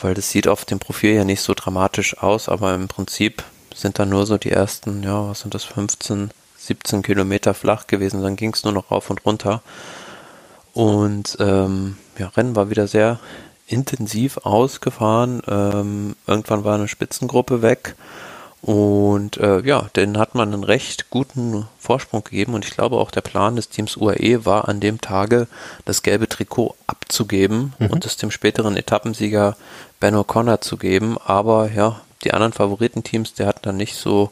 weil das sieht auf dem Profil ja nicht so dramatisch aus, aber im Prinzip sind da nur so die ersten, ja, was sind das, 15, 17 Kilometer flach gewesen, dann ging es nur noch rauf und runter. Und ähm, ja, Rennen war wieder sehr intensiv ausgefahren. Ähm, irgendwann war eine Spitzengruppe weg. Und äh, ja, den hat man einen recht guten Vorsprung gegeben und ich glaube auch der Plan des Teams UAE war an dem Tage das gelbe Trikot abzugeben mhm. und es dem späteren Etappensieger Ben O'Connor zu geben. Aber ja, die anderen Favoritenteams, der hatten dann nicht so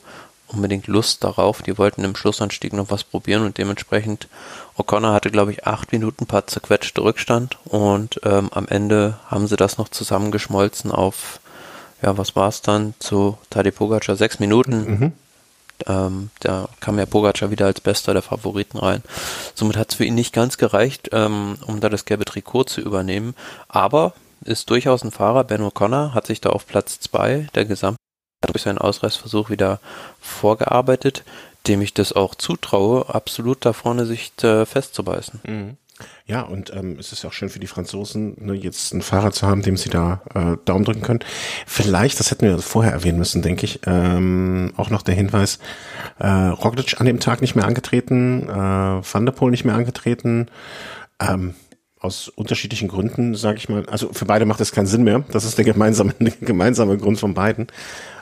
unbedingt Lust darauf. Die wollten im Schlussanstieg noch was probieren und dementsprechend O'Connor hatte, glaube ich, acht Minuten paar zerquetschte Rückstand und ähm, am Ende haben sie das noch zusammengeschmolzen auf, ja, was war es dann, zu Tadej Pogacar, sechs Minuten. Mhm. Ähm, da kam ja Pogacar wieder als bester der Favoriten rein. Somit hat es für ihn nicht ganz gereicht, ähm, um da das gelbe Trikot zu übernehmen, aber ist durchaus ein Fahrer. Ben O'Connor hat sich da auf Platz zwei der Gesamt durch seinen Ausreißversuch wieder vorgearbeitet, dem ich das auch zutraue, absolut da vorne sich äh, festzubeißen. Mhm. Ja, und ähm, es ist ja auch schön für die Franzosen, ne, jetzt einen Fahrer zu haben, dem sie da äh, Daumen drücken können. Vielleicht, das hätten wir vorher erwähnen müssen, denke ich, ähm, auch noch der Hinweis, äh, Roglic an dem Tag nicht mehr angetreten, äh, Van der Poel nicht mehr angetreten, ähm, aus unterschiedlichen Gründen, sage ich mal. Also für beide macht es keinen Sinn mehr. Das ist der gemeinsame, gemeinsame Grund von beiden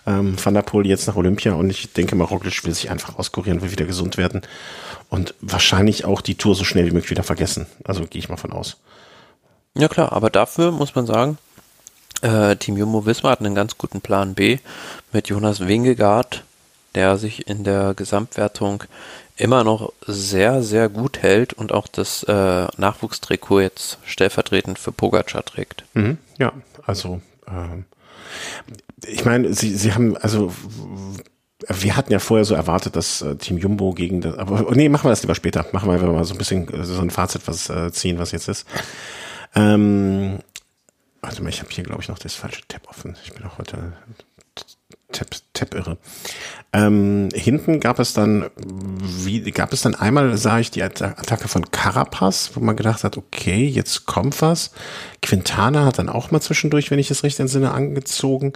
ähm, Van der Poel jetzt nach Olympia und ich denke mal, Roglic will sich einfach auskurieren, will wieder gesund werden und wahrscheinlich auch die Tour so schnell wie möglich wieder vergessen. Also gehe ich mal von aus. Ja klar, aber dafür muss man sagen, äh, Team Jumbo Wismar hat einen ganz guten Plan B mit Jonas Wingegaard, der sich in der Gesamtwertung immer noch sehr, sehr gut hält und auch das äh, Nachwuchstrikot jetzt stellvertretend für Pogacar trägt. Mhm, ja, also ähm, ich meine, sie, sie haben, also wir hatten ja vorher so erwartet, dass äh, Team Jumbo gegen das, aber nee, machen wir das lieber später. Machen wir einfach mal so ein bisschen äh, so ein Fazit was äh, ziehen, was jetzt ist. Ähm, warte mal, ich habe hier glaube ich noch das falsche Tab offen. Ich bin auch heute Tab, Tab irre. Ähm, hinten gab es dann, wie gab es dann einmal, sah ich die Attacke von Carapaz, wo man gedacht hat, okay, jetzt kommt was. Quintana hat dann auch mal zwischendurch, wenn ich es recht entsinne, angezogen.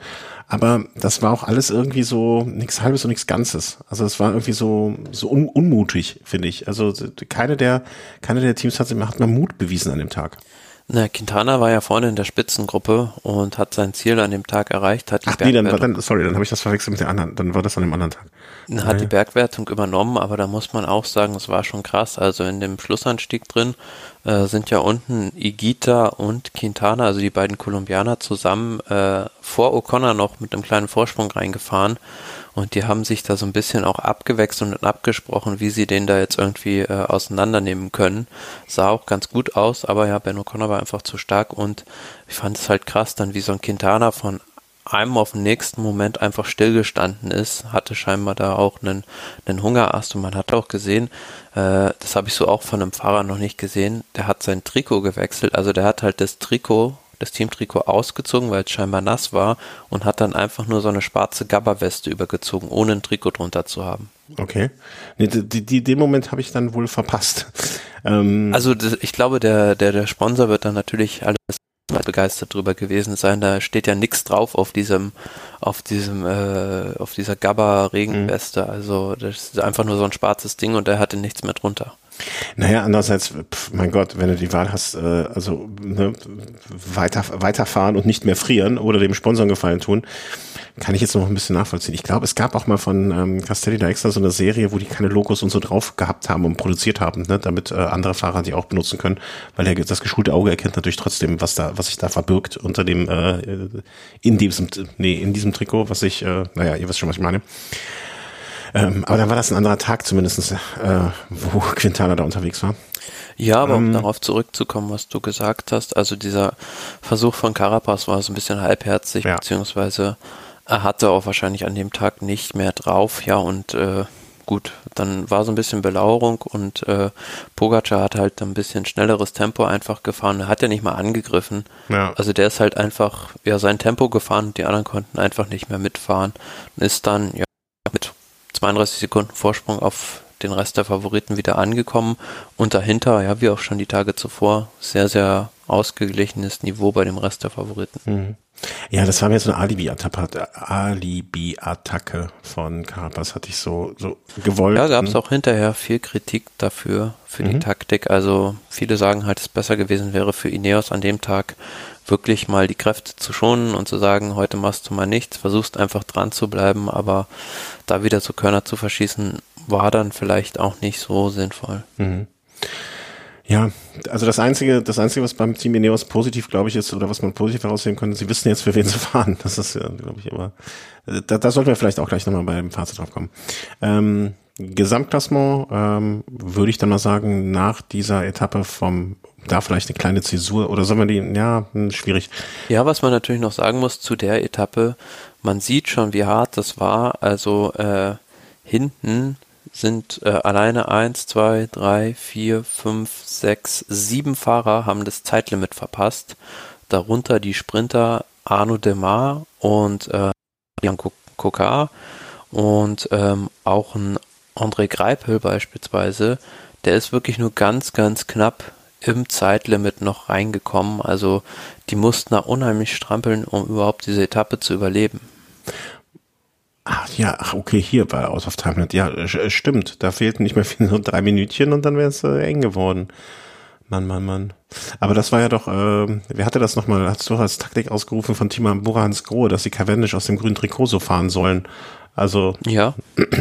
Aber das war auch alles irgendwie so nichts Halbes und nichts Ganzes. Also es war irgendwie so so un unmutig, finde ich. Also keine der keine der Teams hat, hat mal Mut bewiesen an dem Tag. Na, Quintana war ja vorne in der Spitzengruppe und hat sein Ziel an dem Tag erreicht. Hat die Ach nee, dann, war dann, sorry, dann habe ich das verwechselt mit der anderen. Dann war das an dem anderen Tag. Hat ja. die Bergwertung übernommen, aber da muss man auch sagen, es war schon krass. Also in dem Schlussanstieg drin äh, sind ja unten Igita und Quintana, also die beiden Kolumbianer zusammen äh, vor O'Connor noch mit einem kleinen Vorsprung reingefahren. Und die haben sich da so ein bisschen auch abgewechselt und abgesprochen, wie sie den da jetzt irgendwie äh, auseinandernehmen können. Sah auch ganz gut aus, aber ja, Ben O'Connor war einfach zu stark und ich fand es halt krass, dann wie so ein Quintana von einem auf den nächsten Moment einfach stillgestanden ist, hatte scheinbar da auch einen, einen Hungerast und man hat auch gesehen, äh, das habe ich so auch von einem Fahrer noch nicht gesehen, der hat sein Trikot gewechselt, also der hat halt das Trikot das Teamtrikot ausgezogen, weil es scheinbar nass war und hat dann einfach nur so eine schwarze Gabberweste übergezogen, ohne ein Trikot drunter zu haben. Okay. Nee, die, die, den Moment habe ich dann wohl verpasst. Ähm also das, ich glaube, der, der, der Sponsor wird dann natürlich alles begeistert drüber gewesen sein. Da steht ja nichts drauf auf diesem, auf diesem, äh, auf dieser Gabba Regenweste. Mhm. Also das ist einfach nur so ein schwarzes Ding und er hatte nichts mehr drunter. Naja, andererseits, pf, mein Gott, wenn du die Wahl hast, äh, also ne, weiter, weiterfahren und nicht mehr frieren oder dem Sponsor Gefallen tun, kann ich jetzt noch ein bisschen nachvollziehen. Ich glaube, es gab auch mal von ähm, Castelli da extra so eine Serie, wo die keine Logos und so drauf gehabt haben und produziert haben, ne, damit äh, andere Fahrer die auch benutzen können, weil der, das geschulte Auge erkennt natürlich trotzdem, was da, was sich da verbirgt unter dem, äh, in diesem, nee, in diesem Trikot, was ich, äh, naja, ihr wisst schon, was ich meine. Ähm, aber dann war das ein anderer Tag zumindest, äh, wo Quintana da unterwegs war. Ja, aber um ähm, darauf zurückzukommen, was du gesagt hast, also dieser Versuch von Carapaz war so ein bisschen halbherzig, ja. beziehungsweise er hatte auch wahrscheinlich an dem Tag nicht mehr drauf, ja, und äh, gut, dann war so ein bisschen Belauerung und äh, Pogacar hat halt ein bisschen schnelleres Tempo einfach gefahren. Er hat ja nicht mal angegriffen. Ja. Also der ist halt einfach ja sein Tempo gefahren und die anderen konnten einfach nicht mehr mitfahren. Und ist dann ja mit 32 Sekunden Vorsprung auf den Rest der Favoriten wieder angekommen und dahinter, ja, wie auch schon die Tage zuvor, sehr, sehr ausgeglichenes Niveau bei dem Rest der Favoriten. Mhm. Ja, das war mir so eine Alibi-Attacke Alibi von Carapaz, hatte ich so, so gewollt. Ja, gab es auch hinterher viel Kritik dafür, für mhm. die Taktik. Also viele sagen halt, es besser gewesen wäre für Ineos an dem Tag wirklich mal die Kräfte zu schonen und zu sagen, heute machst du mal nichts, versuchst einfach dran zu bleiben, aber da wieder zu Körner zu verschießen, war dann vielleicht auch nicht so sinnvoll. Mhm. Ja, also das einzige, das einzige, was beim Team Ineos positiv, glaube ich, ist oder was man positiv heraussehen könnte, sie wissen jetzt, für wen sie fahren. Das ist ja, glaube ich, immer. Da, da sollten wir vielleicht auch gleich nochmal beim Fazit drauf kommen. Ähm, Gesamtklassement ähm, würde ich dann mal sagen, nach dieser Etappe vom da vielleicht eine kleine Zäsur oder sollen wir die, ja, hm, schwierig. Ja, was man natürlich noch sagen muss zu der Etappe, man sieht schon, wie hart das war. Also äh, hinten sind äh, alleine eins, zwei, drei, vier, fünf, sechs, sieben Fahrer haben das Zeitlimit verpasst. Darunter die Sprinter Arno Demar und äh, Jan Kokar und ähm, auch ein André Greipel beispielsweise. Der ist wirklich nur ganz, ganz knapp im Zeitlimit noch reingekommen. Also die mussten da unheimlich strampeln, um überhaupt diese Etappe zu überleben. Ach ja, ach okay, hier bei Out of Time. Ja, stimmt. Da fehlten nicht mehr viel, so drei Minütchen und dann wäre es äh, eng geworden. Mann, Mann, Mann. Aber das war ja doch, äh, wer hatte das nochmal? Hast du als Taktik ausgerufen von Tima Burans Grohe, dass die Cavendish aus dem grünen Trikot so fahren sollen? Also ja.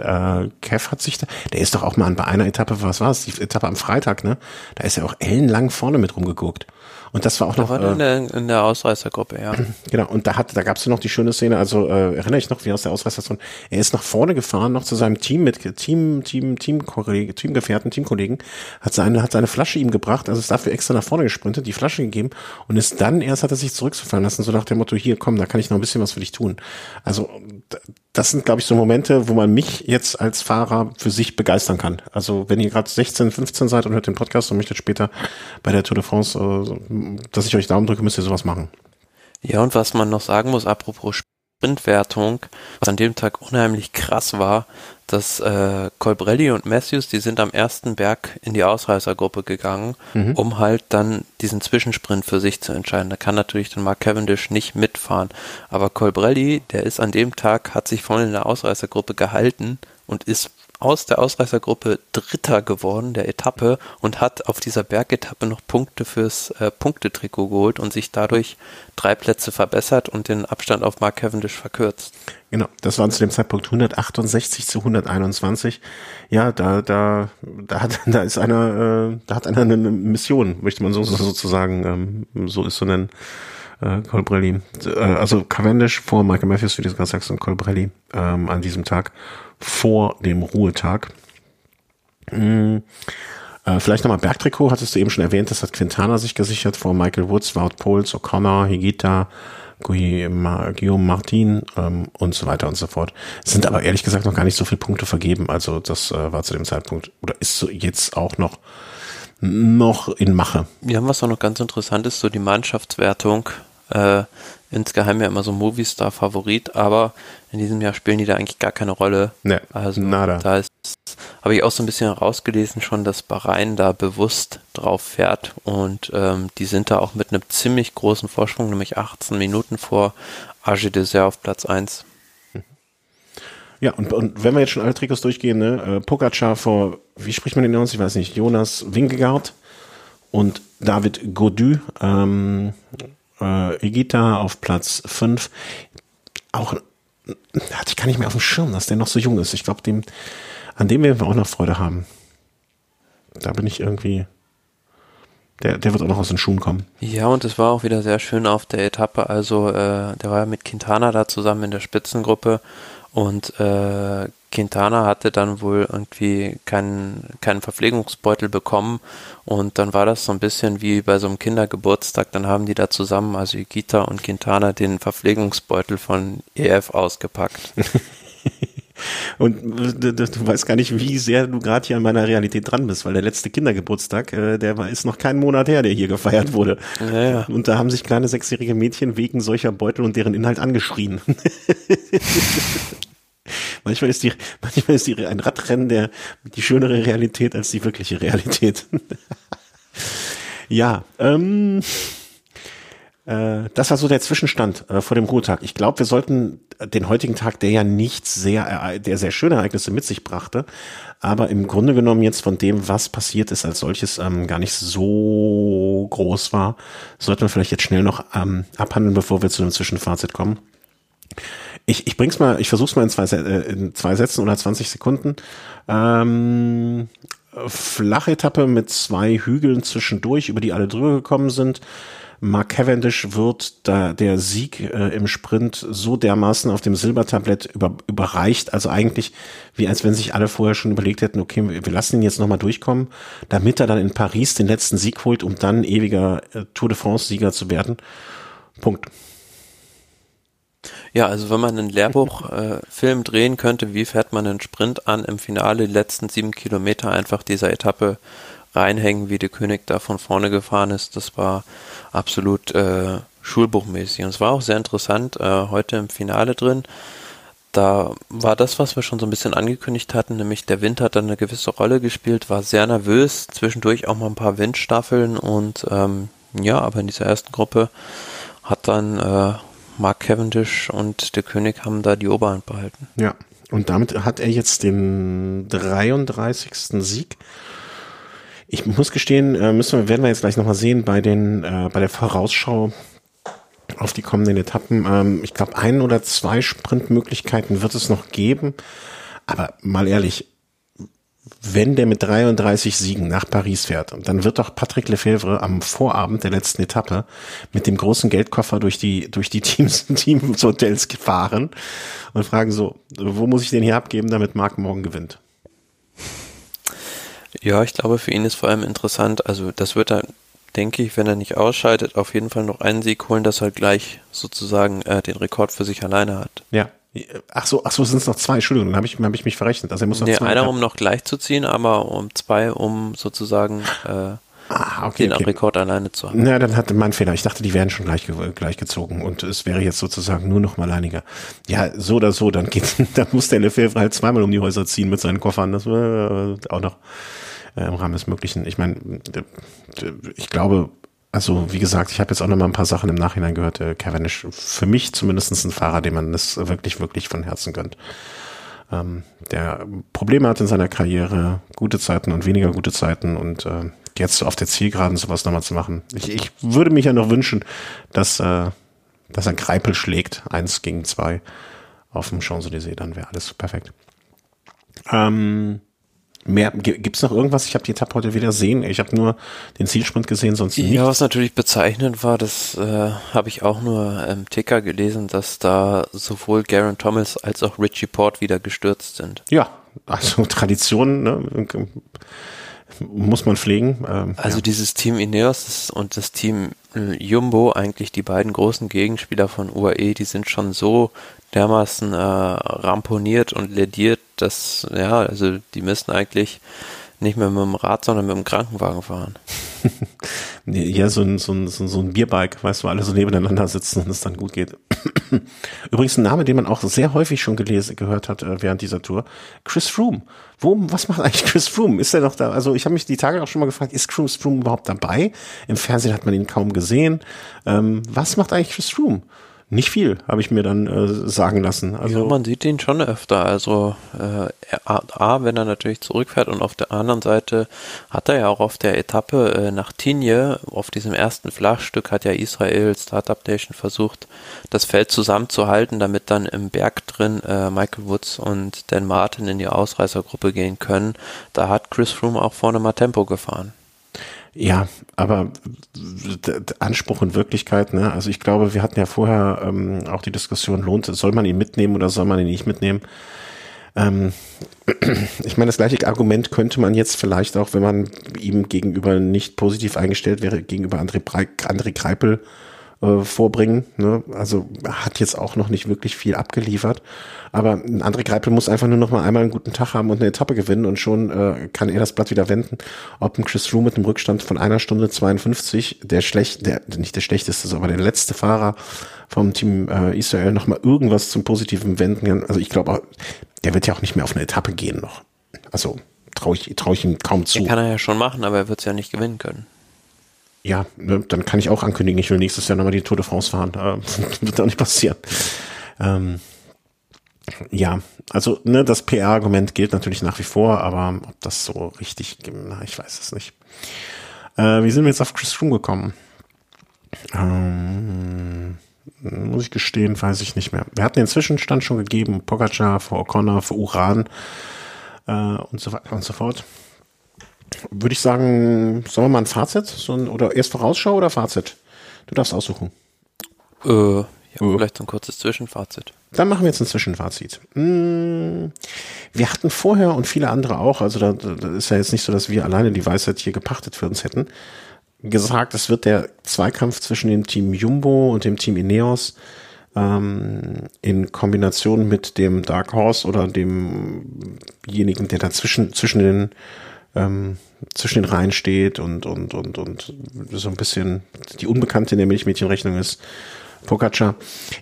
Äh, Kev hat sich da, der ist doch auch mal bei einer Etappe, was war es, die Etappe am Freitag, ne? Da ist er auch ellenlang vorne mit rumgeguckt. Und das war auch da noch. War äh, in, der, in der Ausreißergruppe, ja. Genau, und da hat, da gab es noch die schöne Szene, also äh, erinnere ich noch, wie aus der Ausreißerzone, er ist nach vorne gefahren, noch zu seinem Team mit Team, Team, Team, Teamgefährten, Teamkollegen, hat seine, hat seine Flasche ihm gebracht, also ist dafür extra nach vorne gesprintet, die Flasche gegeben und ist dann erst hat er sich zurückzufallen lassen, so nach dem Motto, hier komm, da kann ich noch ein bisschen was für dich tun. Also das sind, glaube ich, so Momente, wo man mich jetzt als Fahrer für sich begeistern kann. Also wenn ihr gerade 16, 15 seid und hört den Podcast und möchtet später bei der Tour de France, äh, dass ich euch Daumen drücke, müsst ihr sowas machen. Ja, und was man noch sagen muss, apropos Sprintwertung, was an dem Tag unheimlich krass war, dass äh, Colbrelli und Matthews, die sind am ersten Berg in die Ausreißergruppe gegangen, mhm. um halt dann diesen Zwischensprint für sich zu entscheiden. Da kann natürlich dann Mark Cavendish nicht mitfahren. Aber Colbrelli, der ist an dem Tag, hat sich vorne in der Ausreißergruppe gehalten und ist aus der Ausreißergruppe Dritter geworden der Etappe und hat auf dieser Bergetappe noch Punkte fürs äh, Punktetrikot geholt und sich dadurch drei Plätze verbessert und den Abstand auf Mark Cavendish verkürzt. Genau, das waren zu dem Zeitpunkt 168 zu 121. Ja, da, da, da hat, da ist einer, äh, da hat einer eine Mission, möchte man so, so sozusagen, ähm, so ist so nennen äh, Colbrelli. Äh, also Cavendish vor Michael Matthews, wie du gerade sagst, und Colbrelli ähm, an diesem Tag vor dem Ruhetag. Mhm. Äh, vielleicht nochmal Bergtrikot, hattest du eben schon erwähnt, das hat Quintana sich gesichert vor Michael Woods, Wout Poles, O'Connor, Higita, Guillaume Martin ähm, und so weiter und so fort. Es sind aber ehrlich gesagt noch gar nicht so viele Punkte vergeben. Also das äh, war zu dem Zeitpunkt oder ist so jetzt auch noch noch in Mache. Ja, was auch noch ganz interessant ist, so die Mannschaftswertung äh, insgeheim ja immer so Movistar-Favorit, aber in diesem Jahr spielen die da eigentlich gar keine Rolle. Nee, also nada. da ist, habe ich auch so ein bisschen herausgelesen schon, dass Bahrain da bewusst drauf fährt und ähm, die sind da auch mit einem ziemlich großen Vorsprung, nämlich 18 Minuten vor Age Dessert auf Platz 1. Ja, und, und wenn wir jetzt schon alle Trikots durchgehen, ne, äh, Pogacar vor, wie spricht man den aus? Ich weiß nicht, Jonas Wingegaard und David Godu, ähm, äh, Egita auf Platz 5. Auch hatte ich gar nicht mehr auf dem Schirm, dass der noch so jung ist. Ich glaube, dem, an dem werden wir auch noch Freude haben. Da bin ich irgendwie. Der, der wird auch noch aus den Schuhen kommen. Ja, und es war auch wieder sehr schön auf der Etappe. Also, äh, der war ja mit Quintana da zusammen in der Spitzengruppe und äh, Quintana hatte dann wohl irgendwie keinen, keinen Verpflegungsbeutel bekommen und dann war das so ein bisschen wie bei so einem Kindergeburtstag. Dann haben die da zusammen, also Igita und Quintana, den Verpflegungsbeutel von EF ausgepackt. Und du, weißt gar nicht, wie sehr du gerade hier an meiner Realität dran bist, weil der letzte Kindergeburtstag, äh, der war, ist noch keinen Monat her, der hier gefeiert wurde. Ja, ja. Und da haben sich kleine sechsjährige Mädchen wegen solcher Beutel und deren Inhalt angeschrien. manchmal ist die, manchmal ist die ein Radrennen der die schönere Realität als die wirkliche Realität. ja, ähm, äh, das war so der Zwischenstand äh, vor dem Ruhetag. Ich glaube, wir sollten den heutigen Tag, der ja nicht sehr, der sehr schöne Ereignisse mit sich brachte, aber im Grunde genommen jetzt von dem, was passiert ist, als solches ähm, gar nicht so groß war, sollten wir vielleicht jetzt schnell noch ähm, abhandeln, bevor wir zu einem Zwischenfazit kommen. Ich, ich bring's mal, ich versuch's mal in zwei, äh, in zwei Sätzen oder 20 Sekunden. Ähm, flache Etappe mit zwei Hügeln zwischendurch, über die alle drüber gekommen sind. Mark Cavendish wird da der Sieg äh, im Sprint so dermaßen auf dem Silbertablett über, überreicht, also eigentlich wie als wenn sich alle vorher schon überlegt hätten, okay, wir lassen ihn jetzt nochmal durchkommen, damit er dann in Paris den letzten Sieg holt, um dann ewiger äh, Tour de France-Sieger zu werden. Punkt. Ja, also wenn man einen Lehrbuchfilm äh, drehen könnte, wie fährt man einen Sprint an, im Finale die letzten sieben Kilometer einfach dieser Etappe reinhängen, wie der König da von vorne gefahren ist, das war absolut äh, schulbuchmäßig. Und es war auch sehr interessant, äh, heute im Finale drin, da war das, was wir schon so ein bisschen angekündigt hatten, nämlich der Wind hat dann eine gewisse Rolle gespielt, war sehr nervös, zwischendurch auch mal ein paar Windstaffeln und ähm, ja, aber in dieser ersten Gruppe hat dann äh, Mark Cavendish und der König haben da die Oberhand behalten. Ja, und damit hat er jetzt den 33. Sieg ich muss gestehen, äh, müssen wir, werden wir jetzt gleich nochmal sehen bei den, äh, bei der Vorausschau auf die kommenden Etappen. Ähm, ich glaube, ein oder zwei Sprintmöglichkeiten wird es noch geben. Aber mal ehrlich, wenn der mit 33 Siegen nach Paris fährt, dann wird doch Patrick Lefebvre am Vorabend der letzten Etappe mit dem großen Geldkoffer durch die, durch die Teams, Teamshotels fahren und fragen so, wo muss ich den hier abgeben, damit Marc morgen gewinnt? Ja, ich glaube, für ihn ist vor allem interessant, also das wird er, denke ich, wenn er nicht ausscheidet, auf jeden Fall noch einen Sieg holen, dass er gleich sozusagen äh, den Rekord für sich alleine hat. Ja. Ach so, ach so, sind es noch zwei, Entschuldigung, dann habe ich, hab ich mich verrechnet. Also er muss noch nee, zwei. einer, um noch gleich zu ziehen, aber um zwei, um sozusagen äh, Ah, okay, den okay. Rekord alleine zu haben. Na, dann hatte mein Fehler. Ich dachte, die wären schon gleich, gleich gezogen und es wäre jetzt sozusagen nur noch mal alleiniger. Ja, so oder so, dann geht, dann muss der Lefebvre halt zweimal um die Häuser ziehen mit seinen Koffern. Das war äh, auch noch äh, im Rahmen des Möglichen. Ich meine, ich glaube, also wie gesagt, ich habe jetzt auch noch mal ein paar Sachen im Nachhinein gehört. Äh, Cavendish, für mich zumindest ein Fahrer, dem man das wirklich, wirklich von Herzen gönnt. ähm, der Probleme hat in seiner Karriere, gute Zeiten und weniger gute Zeiten und äh, jetzt auf der Zielgeraden sowas nochmal zu machen. Ich, ich würde mich ja noch wünschen, dass, äh, dass er Greipel schlägt, eins gegen zwei auf dem Champs-Élysées, dann wäre alles perfekt. Ähm, Mehr, gibt's noch irgendwas? Ich habe die Etappe heute wieder sehen. Ich habe nur den Zielsprint gesehen, sonst nicht. Ja, was natürlich bezeichnend war, das äh, habe ich auch nur im Ticker gelesen, dass da sowohl Garen Thomas als auch Richie Port wieder gestürzt sind. Ja, also Tradition ne, muss man pflegen. Ähm, also ja. dieses Team Ineos und das Team äh, Jumbo, eigentlich die beiden großen Gegenspieler von UAE, die sind schon so dermaßen äh, ramponiert und lediert, dass, ja, also die müssen eigentlich nicht mehr mit dem Rad, sondern mit dem Krankenwagen fahren. ja, so ein, so, ein, so ein Bierbike, weißt du, alle so nebeneinander sitzen und es dann gut geht. Übrigens ein Name, den man auch sehr häufig schon gelesen, gehört hat äh, während dieser Tour. Chris Froome. Wo, was macht eigentlich Chris Froome? Ist er noch da? Also ich habe mich die Tage auch schon mal gefragt, ist Chris Froome überhaupt dabei? Im Fernsehen hat man ihn kaum gesehen. Ähm, was macht eigentlich Chris Froome? Nicht viel, habe ich mir dann äh, sagen lassen. Also ja, man sieht ihn schon öfter. Also äh, A, wenn er natürlich zurückfährt und auf der anderen Seite hat er ja auch auf der Etappe äh, nach Tinje, auf diesem ersten Flachstück hat ja Israel Startup Nation versucht, das Feld zusammenzuhalten, damit dann im Berg drin äh, Michael Woods und Dan Martin in die Ausreißergruppe gehen können. Da hat Chris Froome auch vorne mal Tempo gefahren. Ja, aber Anspruch und Wirklichkeit, ne? Also ich glaube, wir hatten ja vorher ähm, auch die Diskussion, lohnt soll man ihn mitnehmen oder soll man ihn nicht mitnehmen? Ähm, ich meine, das gleiche Argument könnte man jetzt vielleicht auch, wenn man ihm gegenüber nicht positiv eingestellt wäre, gegenüber André, André Kreipel äh, vorbringen. Ne? Also hat jetzt auch noch nicht wirklich viel abgeliefert. Aber ein André Greipel muss einfach nur noch mal einmal einen guten Tag haben und eine Etappe gewinnen und schon äh, kann er das Blatt wieder wenden. Ob ein Chris Froome mit einem Rückstand von einer Stunde 52, der schlecht, der nicht der schlechteste, aber der letzte Fahrer vom Team äh, Israel noch mal irgendwas zum Positiven wenden kann. Also ich glaube, der wird ja auch nicht mehr auf eine Etappe gehen noch. Also traue ich, trau ich ihm kaum zu. Den kann er ja schon machen, aber er wird es ja nicht gewinnen können ja, ne, dann kann ich auch ankündigen, ich will nächstes Jahr nochmal die Tour de France fahren. Äh, wird auch nicht passieren. Ähm, ja, also ne, das PR-Argument gilt natürlich nach wie vor, aber ob das so richtig, na, ich weiß es nicht. Äh, wie sind wir jetzt auf Chris Froome gekommen? Ähm, muss ich gestehen, weiß ich nicht mehr. Wir hatten den Zwischenstand schon gegeben, Pogacar für O'Connor, für Uran äh, und so weiter und so fort würde ich sagen, sollen wir mal ein Fazit? So ein, oder erst Vorausschau oder Fazit? Du darfst aussuchen. Äh, ja, äh. vielleicht so ein kurzes Zwischenfazit. Dann machen wir jetzt ein Zwischenfazit. Hm, wir hatten vorher und viele andere auch, also da, da ist ja jetzt nicht so, dass wir alleine die Weisheit hier gepachtet für uns hätten, gesagt, es wird der Zweikampf zwischen dem Team Jumbo und dem Team Ineos ähm, in Kombination mit dem Dark Horse oder demjenigen, der dazwischen zwischen den ähm, zwischen den Reihen steht und, und, und, und so ein bisschen die Unbekannte in der Milchmädchenrechnung ist, Pogacar.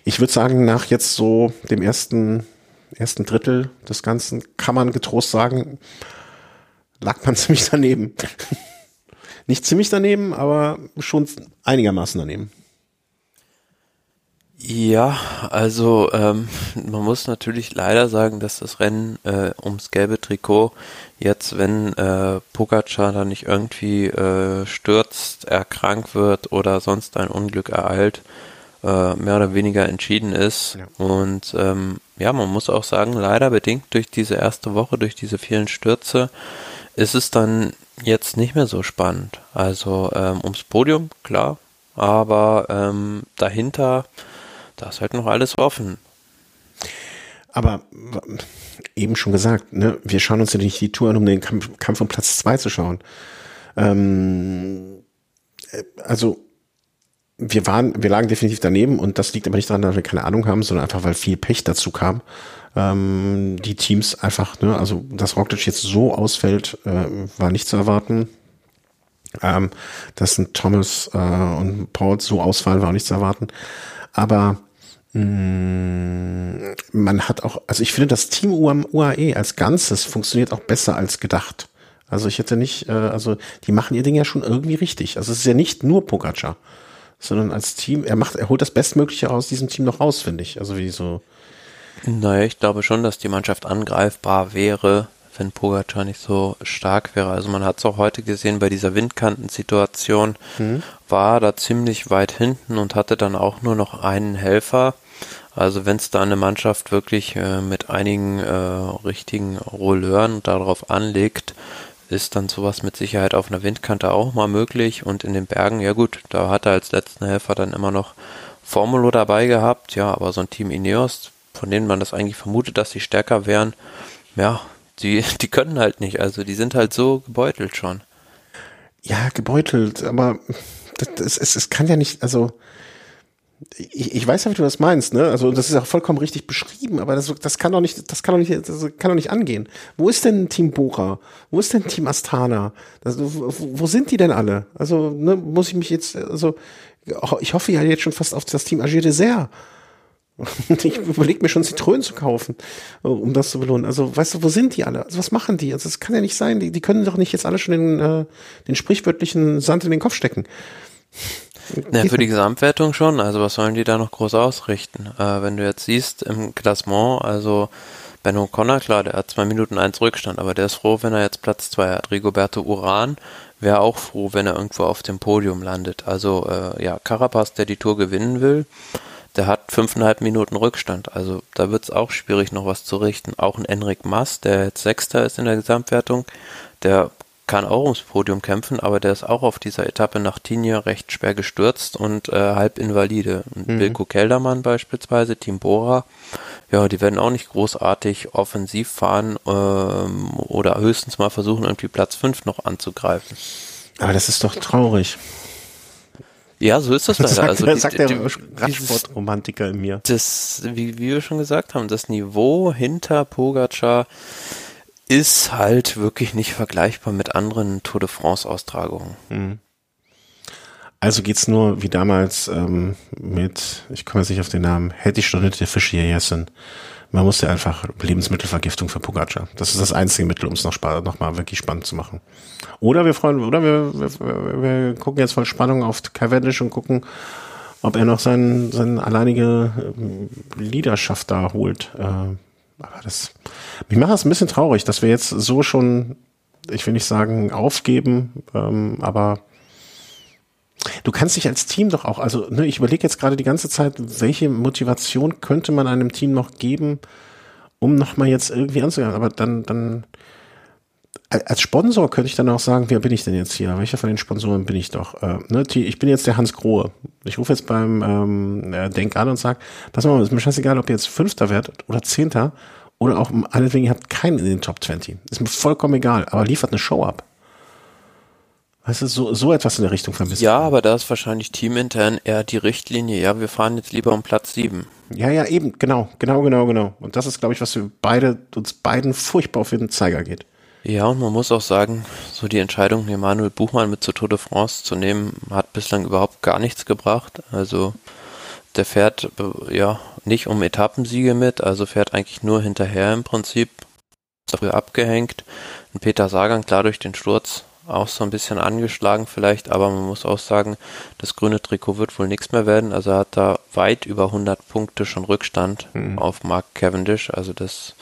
Ich würde sagen, nach jetzt so dem ersten, ersten Drittel des Ganzen kann man getrost sagen, lag man ziemlich daneben. Nicht ziemlich daneben, aber schon einigermaßen daneben. Ja, also ähm, man muss natürlich leider sagen, dass das Rennen äh, ums gelbe Trikot jetzt, wenn äh, Pogacar da nicht irgendwie äh, stürzt, erkrankt wird oder sonst ein Unglück ereilt, äh, mehr oder weniger entschieden ist. Ja. Und ähm, ja, man muss auch sagen, leider bedingt durch diese erste Woche, durch diese vielen Stürze, ist es dann jetzt nicht mehr so spannend. Also ähm, ums Podium, klar, aber ähm, dahinter da ist halt noch alles offen. Aber eben schon gesagt, ne, wir schauen uns ja nicht die Tour an, um den Kampf, Kampf um Platz zwei zu schauen. Ähm, äh, also wir waren, wir lagen definitiv daneben und das liegt aber nicht daran, dass wir keine Ahnung haben, sondern einfach, weil viel Pech dazu kam. Ähm, die Teams einfach, ne, also dass Roglic jetzt so ausfällt, äh, war nicht zu erwarten. Ähm, dass ein Thomas äh, und Paul so ausfallen, war auch nicht zu erwarten. Aber man hat auch, also ich finde, das Team UAE als Ganzes funktioniert auch besser als gedacht. Also ich hätte nicht, äh, also die machen ihr Ding ja schon irgendwie richtig. Also es ist ja nicht nur Pogacar, sondern als Team, er macht, er holt das Bestmögliche aus diesem Team noch raus, finde ich. Also wie so, Naja, ich glaube schon, dass die Mannschaft angreifbar wäre, wenn Pogacar nicht so stark wäre. Also man hat es auch heute gesehen bei dieser Windkantensituation, mhm. war da ziemlich weit hinten und hatte dann auch nur noch einen Helfer. Also wenn es da eine Mannschaft wirklich äh, mit einigen äh, richtigen Rolleuren darauf anlegt, ist dann sowas mit Sicherheit auf einer Windkante auch mal möglich. Und in den Bergen, ja gut, da hat er als letzten Helfer dann immer noch Formulo dabei gehabt. Ja, aber so ein Team Ineos, von denen man das eigentlich vermutet, dass sie stärker wären, ja, die, die können halt nicht. Also die sind halt so gebeutelt schon. Ja, gebeutelt, aber das, es, es kann ja nicht, also ich, ich weiß ja, wie du das meinst, ne? Also das ist auch vollkommen richtig beschrieben, aber das, das kann doch nicht, das kann doch nicht, das kann doch nicht angehen. Wo ist denn Team Bora? Wo ist denn Team Astana? Das, wo, wo sind die denn alle? Also ne, muss ich mich jetzt, also ich hoffe ja jetzt schon fast auf das Team Agir Dessert. Ich überlege mir schon Zitronen zu kaufen, um das zu belohnen. Also, weißt du, wo sind die alle? Also, was machen die? Also, das kann ja nicht sein. Die, die können doch nicht jetzt alle schon den, äh, den sprichwörtlichen Sand in den Kopf stecken. Ja, für die Gesamtwertung schon. Also was sollen die da noch groß ausrichten? Äh, wenn du jetzt siehst im Klassement, also Ben O'Connor, klar, der hat zwei Minuten eins Rückstand, aber der ist froh, wenn er jetzt Platz zwei hat. Rigoberto Uran wäre auch froh, wenn er irgendwo auf dem Podium landet. Also äh, ja, Carapaz, der die Tour gewinnen will, der hat fünfeinhalb Minuten Rückstand. Also da wird es auch schwierig, noch was zu richten. Auch ein Enric Mas, der jetzt Sechster ist in der Gesamtwertung, der kann auch ums Podium kämpfen, aber der ist auch auf dieser Etappe nach Tignes recht schwer gestürzt und äh, halb invalide. Und mhm. Wilko Keldermann beispielsweise, Team Bora, ja, die werden auch nicht großartig offensiv fahren ähm, oder höchstens mal versuchen, irgendwie Platz 5 noch anzugreifen. Aber das ist doch traurig. Ja, so ist das leider. Sagt, also die, sagt der Radsportromantiker in mir. Das, wie, wie wir schon gesagt haben, das Niveau hinter Pogacar ist halt wirklich nicht vergleichbar mit anderen Tour de France Austragungen. Mhm. Also geht's nur wie damals ähm, mit, ich komme jetzt nicht auf den Namen, hätte ich schon nicht der Fisch hier Jessen. Man musste einfach Lebensmittelvergiftung für Pogacar. Das ist das einzige Mittel, um es noch, noch mal wirklich spannend zu machen. Oder wir freuen, oder wir, wir, wir gucken jetzt voll Spannung auf Cavendish und gucken, ob er noch seine sein alleinige ähm, Leaderschaft da holt. Äh, aber das, mich macht das ein bisschen traurig, dass wir jetzt so schon, ich will nicht sagen aufgeben, ähm, aber du kannst dich als Team doch auch, also ne, ich überlege jetzt gerade die ganze Zeit, welche Motivation könnte man einem Team noch geben, um nochmal jetzt irgendwie anzugehen. Aber dann, dann, als Sponsor könnte ich dann auch sagen, wer bin ich denn jetzt hier? Welcher von den Sponsoren bin ich doch? Äh, ne, ich bin jetzt der Hans Grohe. Ich rufe jetzt beim ähm, äh, Denk an und sage, pass mal, ist mir scheißegal, ob ihr jetzt Fünfter werdet oder Zehnter oder auch meinetwegen, ihr habt keinen in den Top 20. Ist mir vollkommen egal, aber liefert eine Show ab. Weißt du, so, so etwas in der Richtung vermisst. Ja, aber da ist wahrscheinlich teamintern eher die Richtlinie, ja, wir fahren jetzt lieber um Platz 7. Ja, ja, eben, genau, genau, genau, genau. Und das ist, glaube ich, was für beide, uns beiden furchtbar auf den Zeiger geht. Ja, und man muss auch sagen, so die Entscheidung, Emanuel Buchmann mit zur Tour de France zu nehmen, hat bislang überhaupt gar nichts gebracht. Also der fährt ja nicht um Etappensiege mit, also fährt eigentlich nur hinterher im Prinzip. Dafür abgehängt. Und Peter Sagan, klar durch den Sturz, auch so ein bisschen angeschlagen vielleicht, aber man muss auch sagen, das grüne Trikot wird wohl nichts mehr werden. Also er hat da weit über 100 Punkte schon Rückstand mhm. auf Mark Cavendish. Also das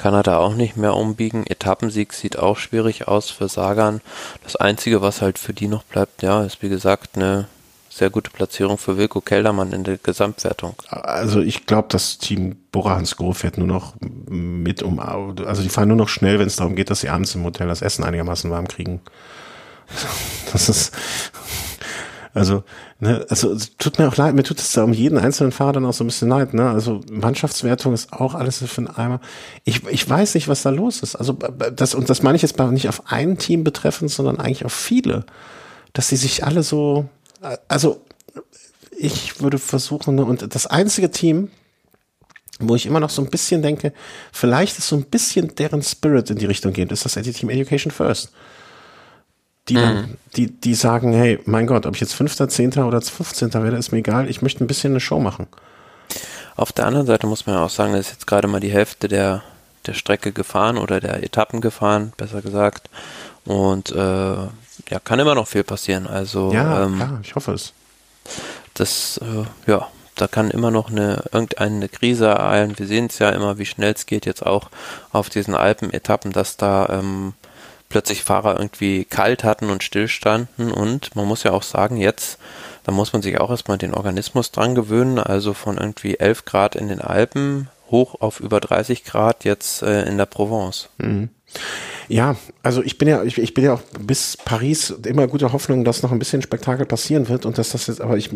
kann er da auch nicht mehr umbiegen. Etappensieg sieht auch schwierig aus für Sagan. Das Einzige, was halt für die noch bleibt, ja, ist wie gesagt eine sehr gute Platzierung für Wilko Keldermann in der Gesamtwertung. Also ich glaube, das Team Bora Hansgrohe fährt nur noch mit um, also die fahren nur noch schnell, wenn es darum geht, dass sie abends im Hotel das Essen einigermaßen warm kriegen. Das ist, also, ne, also tut mir auch leid, mir tut es da um jeden einzelnen Fahrer dann auch so ein bisschen leid, ne? Also Mannschaftswertung ist auch alles für einen Eimer. Ich, ich weiß nicht, was da los ist. Also das, und das meine ich jetzt nicht auf ein Team betreffend, sondern eigentlich auf viele. Dass sie sich alle so, also ich würde versuchen, ne, und das einzige Team, wo ich immer noch so ein bisschen denke, vielleicht ist so ein bisschen deren Spirit in die Richtung geht, ist das Team Education First die, dann, mhm. die, die sagen, hey, mein Gott, ob ich jetzt Fünfter, Zehnter oder 15. werde, ist mir egal, ich möchte ein bisschen eine Show machen. Auf der anderen Seite muss man ja auch sagen, das ist jetzt gerade mal die Hälfte der, der Strecke gefahren oder der Etappen gefahren, besser gesagt. Und äh, ja, kann immer noch viel passieren. Also ja, ähm, klar, ich hoffe es. Das, äh, ja, da kann immer noch eine irgendeine Krise ereilen. Wir sehen es ja immer, wie schnell es geht jetzt auch auf diesen Alpen-Etappen, dass da ähm, plötzlich Fahrer irgendwie kalt hatten und stillstanden und man muss ja auch sagen, jetzt, da muss man sich auch erstmal den Organismus dran gewöhnen, also von irgendwie 11 Grad in den Alpen hoch auf über 30 Grad jetzt äh, in der Provence. Mhm. Ja, also ich bin ja, ich, ich bin ja auch bis Paris immer guter Hoffnung, dass noch ein bisschen Spektakel passieren wird und dass das jetzt, aber ich,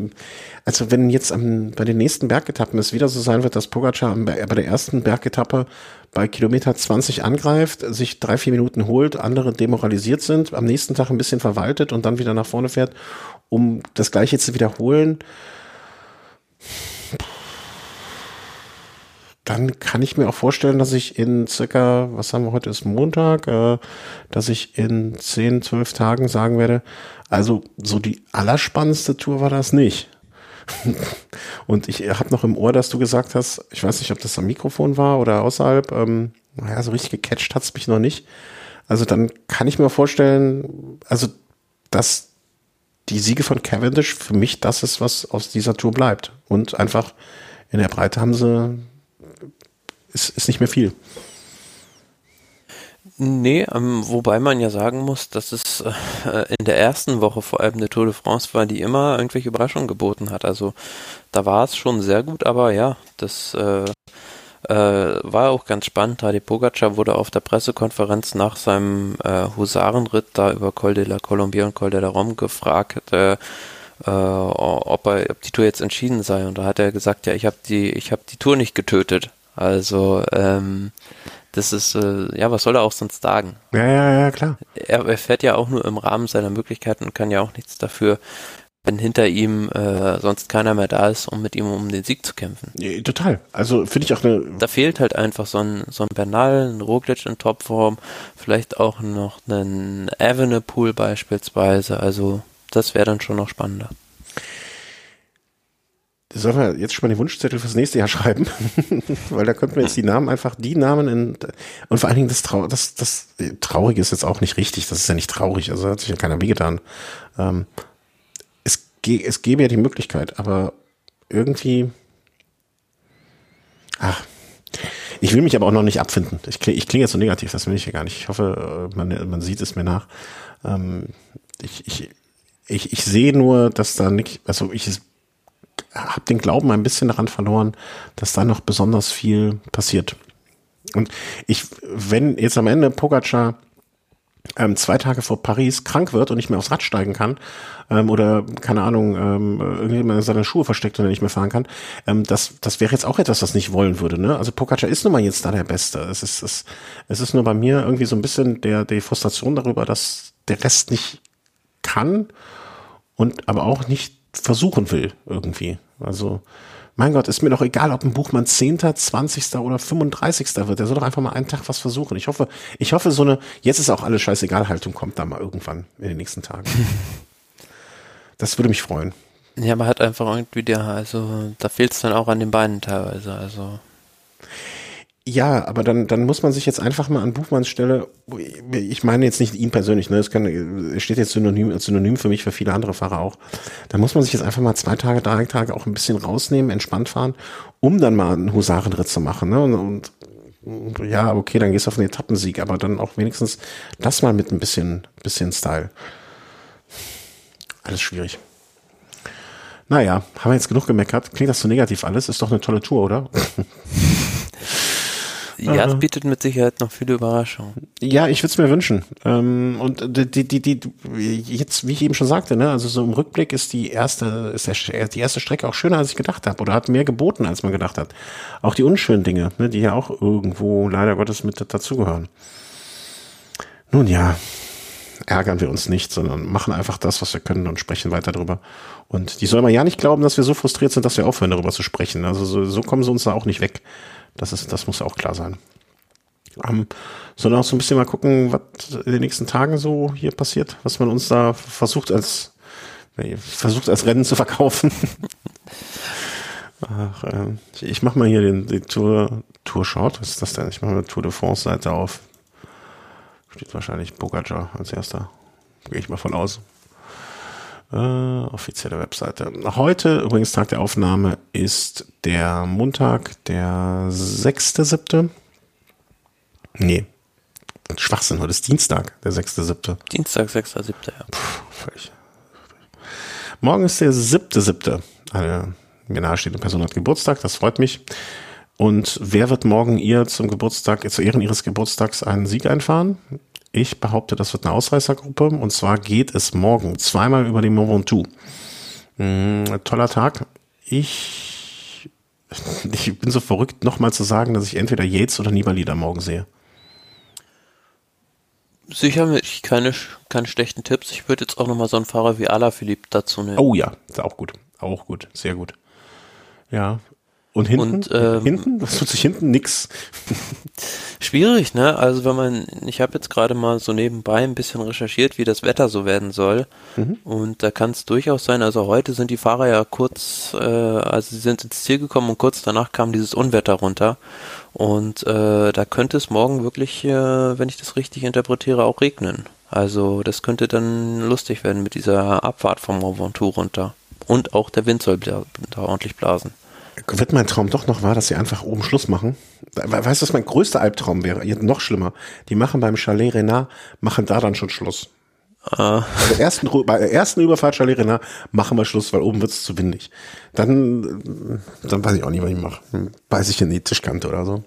also wenn jetzt am, bei den nächsten Bergetappen es wieder so sein wird, dass Pogacar bei der ersten Bergetappe bei Kilometer 20 angreift, sich drei, vier Minuten holt, andere demoralisiert sind, am nächsten Tag ein bisschen verwaltet und dann wieder nach vorne fährt, um das gleiche zu wiederholen dann kann ich mir auch vorstellen, dass ich in circa, was haben wir heute, ist Montag, äh, dass ich in 10, 12 Tagen sagen werde, also so die allerspannendste Tour war das nicht. Und ich habe noch im Ohr, dass du gesagt hast, ich weiß nicht, ob das am Mikrofon war oder außerhalb, ähm, naja, so richtig gecatcht hat's mich noch nicht. Also dann kann ich mir vorstellen, also dass die Siege von Cavendish für mich das ist, was aus dieser Tour bleibt. Und einfach in der Breite haben sie ist, ist nicht mehr viel. Nee, ähm, wobei man ja sagen muss, dass es äh, in der ersten Woche vor allem der Tour de France war, die immer irgendwelche Überraschungen geboten hat. Also da war es schon sehr gut, aber ja, das äh, äh, war auch ganz spannend. Tadej Pogacar wurde auf der Pressekonferenz nach seinem äh, Husarenritt da über Col de la Colombia und Col de la Rom gefragt, äh, äh, ob, er, ob die Tour jetzt entschieden sei. Und da hat er gesagt, ja, ich habe die, ich habe die Tour nicht getötet. Also ähm, das ist, äh, ja, was soll er auch sonst sagen? Ja, ja, ja, klar. Er, er fährt ja auch nur im Rahmen seiner Möglichkeiten und kann ja auch nichts dafür, wenn hinter ihm äh, sonst keiner mehr da ist, um mit ihm um den Sieg zu kämpfen. Ja, total. Also finde ich auch eine. Da fehlt halt einfach so ein, so ein Bernal, ein Roglic in Topform, vielleicht auch noch einen Evenepoel beispielsweise. Also das wäre dann schon noch spannender. Sollen wir jetzt schon mal den Wunschzettel fürs nächste Jahr schreiben? Weil da könnten wir jetzt die Namen einfach, die Namen in, und vor allen Dingen das, Trau das, das Traurige ist jetzt auch nicht richtig, das ist ja nicht traurig, also hat sich ja keiner wehgetan. Ähm, es, es gäbe ja die Möglichkeit, aber irgendwie, ach, ich will mich aber auch noch nicht abfinden. Ich, klinge, ich klinge jetzt so negativ, das will ich ja gar nicht. Ich hoffe, man, man sieht es mir nach. Ähm, ich, ich, ich, ich sehe nur, dass da nicht, also ich habe den Glauben ein bisschen daran verloren, dass da noch besonders viel passiert. Und ich, wenn jetzt am Ende Pogacar ähm, zwei Tage vor Paris krank wird und nicht mehr aufs Rad steigen kann ähm, oder keine Ahnung ähm, irgendjemand seine Schuhe versteckt und er nicht mehr fahren kann, ähm, das das wäre jetzt auch etwas, das nicht wollen würde. Ne? Also Pogacar ist nun mal jetzt da der Beste. Es ist es, es ist nur bei mir irgendwie so ein bisschen der die Frustration darüber, dass der Rest nicht kann und aber auch nicht versuchen will irgendwie. Also, mein Gott, ist mir doch egal, ob ein Buchmann 10., 20. oder 35. wird. Der soll doch einfach mal einen Tag was versuchen. Ich hoffe, ich hoffe, so eine, jetzt ist auch alles scheißegal Haltung kommt da mal irgendwann in den nächsten Tagen. das würde mich freuen. Ja, man hat einfach irgendwie der, also da fehlt es dann auch an den Beinen teilweise. Also ja, aber dann, dann muss man sich jetzt einfach mal an Buchmanns Stelle, ich meine jetzt nicht ihn persönlich, ne, es kann, steht jetzt synonym, synonym für mich, für viele andere Fahrer auch. Da muss man sich jetzt einfach mal zwei Tage, drei Tage auch ein bisschen rausnehmen, entspannt fahren, um dann mal einen Husarenritt zu machen, ne, und, und ja, okay, dann gehst du auf einen Etappensieg, aber dann auch wenigstens das mal mit ein bisschen, bisschen Style. Alles schwierig. Naja, haben wir jetzt genug gemeckert? Klingt das so negativ alles? Ist doch eine tolle Tour, oder? Ja, es bietet mit Sicherheit noch viele Überraschungen. Ja, ich würde es mir wünschen. Ähm, und die, die, die, jetzt, wie ich eben schon sagte, ne, also so im Rückblick ist die erste, ist der, die erste Strecke auch schöner, als ich gedacht habe, oder hat mehr geboten, als man gedacht hat. Auch die unschönen Dinge, ne, die ja auch irgendwo leider Gottes mit dazugehören. Nun ja, ärgern wir uns nicht, sondern machen einfach das, was wir können und sprechen weiter drüber. Und die soll man ja nicht glauben, dass wir so frustriert sind, dass wir aufhören, darüber zu sprechen. Also so, so kommen sie uns da auch nicht weg. Das ist, das muss auch klar sein. Ähm, sondern auch so ein bisschen mal gucken, was in den nächsten Tagen so hier passiert, was man uns da versucht als versucht als Rennen zu verkaufen. Ach, äh, ich mach mal hier den, die Tour Tour Short. Was ist das denn? Ich mache mal Tour de France Seite auf. Steht wahrscheinlich Pogacar als erster. Gehe ich mal von aus. Äh, offizielle Webseite. Heute, übrigens Tag der Aufnahme, ist der Montag, der 6.7. Nee. Schwachsinn, heute ist Dienstag, der 6.7. Dienstag, 6.7. Ja. Puh. Morgen ist der 7.7. Eine mir nahestehende Person hat Geburtstag, das freut mich. Und wer wird morgen ihr zum Geburtstag, zu Ehren ihres Geburtstags einen Sieg einfahren? Ich behaupte, das wird eine Ausreißergruppe. Und zwar geht es morgen zweimal über den Mont Ventoux. Mhm, toller Tag. Ich, ich bin so verrückt, nochmal zu sagen, dass ich entweder Yates oder Nibali da morgen sehe. Sicher mit keine, keine schlechten Tipps. Ich würde jetzt auch nochmal so einen Fahrer wie Alaphilippe dazu nehmen. Oh ja, ist auch gut. Auch gut. Sehr gut. Ja, und hinten? Und, ähm, hinten? Was tut sich hinten? Nix. Schwierig, ne? Also wenn man, ich habe jetzt gerade mal so nebenbei ein bisschen recherchiert, wie das Wetter so werden soll. Mhm. Und da kann es durchaus sein, also heute sind die Fahrer ja kurz, äh, also sie sind ins Ziel gekommen und kurz danach kam dieses Unwetter runter. Und äh, da könnte es morgen wirklich, äh, wenn ich das richtig interpretiere, auch regnen. Also das könnte dann lustig werden mit dieser Abfahrt vom Mont Ventoux runter. Und auch der Wind soll da ordentlich blasen wird mein Traum doch noch wahr, dass sie einfach oben Schluss machen? Weißt du, was mein größter Albtraum wäre? Noch schlimmer. Die machen beim Chalet Renard, machen da dann schon Schluss. Ah. Bei der ersten, bei der ersten Überfahrt Chalet Renard machen wir Schluss, weil oben wird es zu windig. Dann, dann weiß ich auch nicht, was ich mache. Weiß ich in die Tischkante oder so.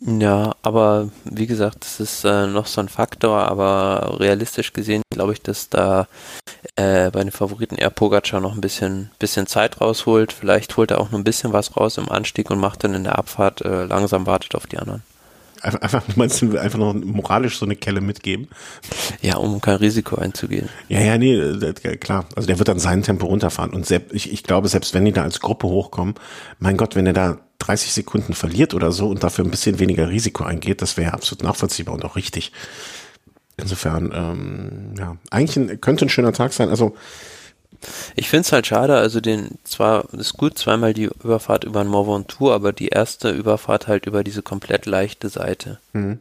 Ja, aber wie gesagt, das ist äh, noch so ein Faktor, aber realistisch gesehen glaube ich, dass da äh, bei den Favoriten eher Pogacar noch ein bisschen, bisschen Zeit rausholt. Vielleicht holt er auch noch ein bisschen was raus im Anstieg und macht dann in der Abfahrt äh, langsam wartet auf die anderen. Einfach, einfach, meinst du, einfach noch moralisch so eine Kelle mitgeben? Ja, um kein Risiko einzugehen. Ja, ja, nee, klar. Also der wird dann sein Tempo runterfahren. Und selbst, ich, ich glaube, selbst wenn die da als Gruppe hochkommen, mein Gott, wenn er da 30 Sekunden verliert oder so und dafür ein bisschen weniger Risiko eingeht, das wäre absolut nachvollziehbar und auch richtig. Insofern, ähm, ja, eigentlich ein, könnte ein schöner Tag sein. Also ich finde es halt schade, also den zwar ist gut zweimal die Überfahrt über den Mont Ventoux, aber die erste Überfahrt halt über diese komplett leichte Seite. Mhm.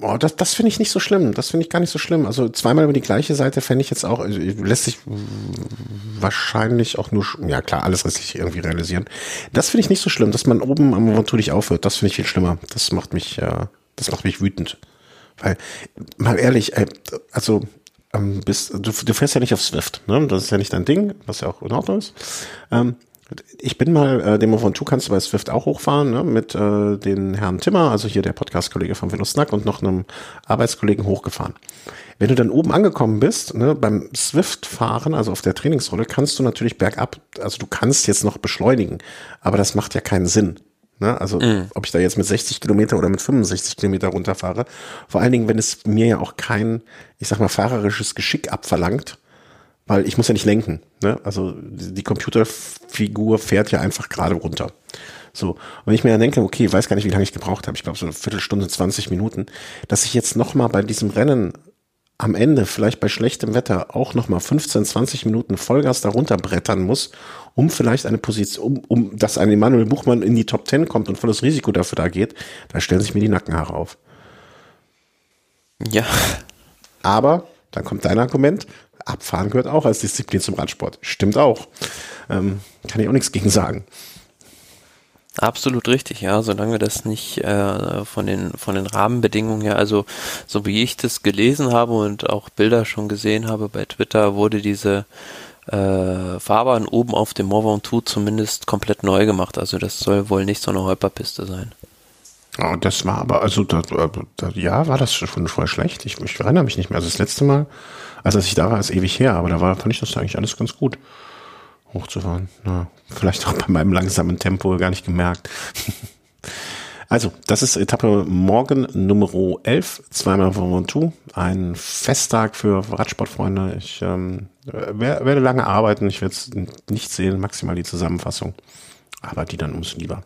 Oh, das, das finde ich nicht so schlimm. Das finde ich gar nicht so schlimm. Also zweimal über die gleiche Seite fände ich jetzt auch, also lässt sich wahrscheinlich auch nur, ja klar, alles restlich irgendwie realisieren. Das finde ich nicht so schlimm, dass man oben am nicht aufhört. Das finde ich viel schlimmer. Das macht mich, äh, das macht mich wütend. Weil, mal ehrlich, ey, also ähm, bist, du, du fährst ja nicht auf Swift, ne? Das ist ja nicht dein Ding, was ja auch in Ordnung ist. Ähm, ich bin mal, äh, Demo von Tu kannst du bei Swift auch hochfahren, ne, mit äh, den Herrn Timmer, also hier der Podcast-Kollege von Velo Snack und noch einem Arbeitskollegen hochgefahren. Wenn du dann oben angekommen bist, ne, beim Swift-Fahren, also auf der Trainingsrolle, kannst du natürlich bergab, also du kannst jetzt noch beschleunigen, aber das macht ja keinen Sinn. Ne? Also mm. ob ich da jetzt mit 60 Kilometer oder mit 65 Kilometer runterfahre. Vor allen Dingen, wenn es mir ja auch kein, ich sag mal, fahrerisches Geschick abverlangt, weil ich muss ja nicht lenken. Ne? Also die Computerfigur fährt ja einfach gerade runter. So, und wenn ich mir dann denke, okay, ich weiß gar nicht, wie lange ich gebraucht habe, ich glaube so eine Viertelstunde, 20 Minuten, dass ich jetzt nochmal bei diesem Rennen am Ende, vielleicht bei schlechtem Wetter, auch nochmal 15, 20 Minuten Vollgas darunter brettern muss, um vielleicht eine Position, um, um dass ein Emanuel Buchmann in die Top 10 kommt und volles Risiko dafür da geht, da stellen sich mir die Nackenhaare auf. Ja. Aber, dann kommt dein Argument, Abfahren gehört auch als Disziplin zum Radsport. Stimmt auch. Ähm, kann ich auch nichts gegen sagen. Absolut richtig, ja, solange das nicht äh, von den von den Rahmenbedingungen her, also so wie ich das gelesen habe und auch Bilder schon gesehen habe bei Twitter, wurde diese äh, Fahrbahn oben auf dem Mont Ventoux zumindest komplett neu gemacht. Also das soll wohl nicht so eine Holperpiste sein. Oh, das war aber, also da, da, ja, war das schon voll schlecht. Ich, ich erinnere mich nicht mehr. Also das letzte Mal, also als ich da war, ist ewig her, aber da war, fand ich das eigentlich alles ganz gut hochzufahren. Na, vielleicht auch bei meinem langsamen Tempo gar nicht gemerkt. also, das ist Etappe morgen Nummer 11, zweimal von Ventoux. Ein Festtag für Radsportfreunde. Ich ähm, werde lange arbeiten. Ich werde es nicht sehen, maximal die Zusammenfassung. Aber die dann umso lieber.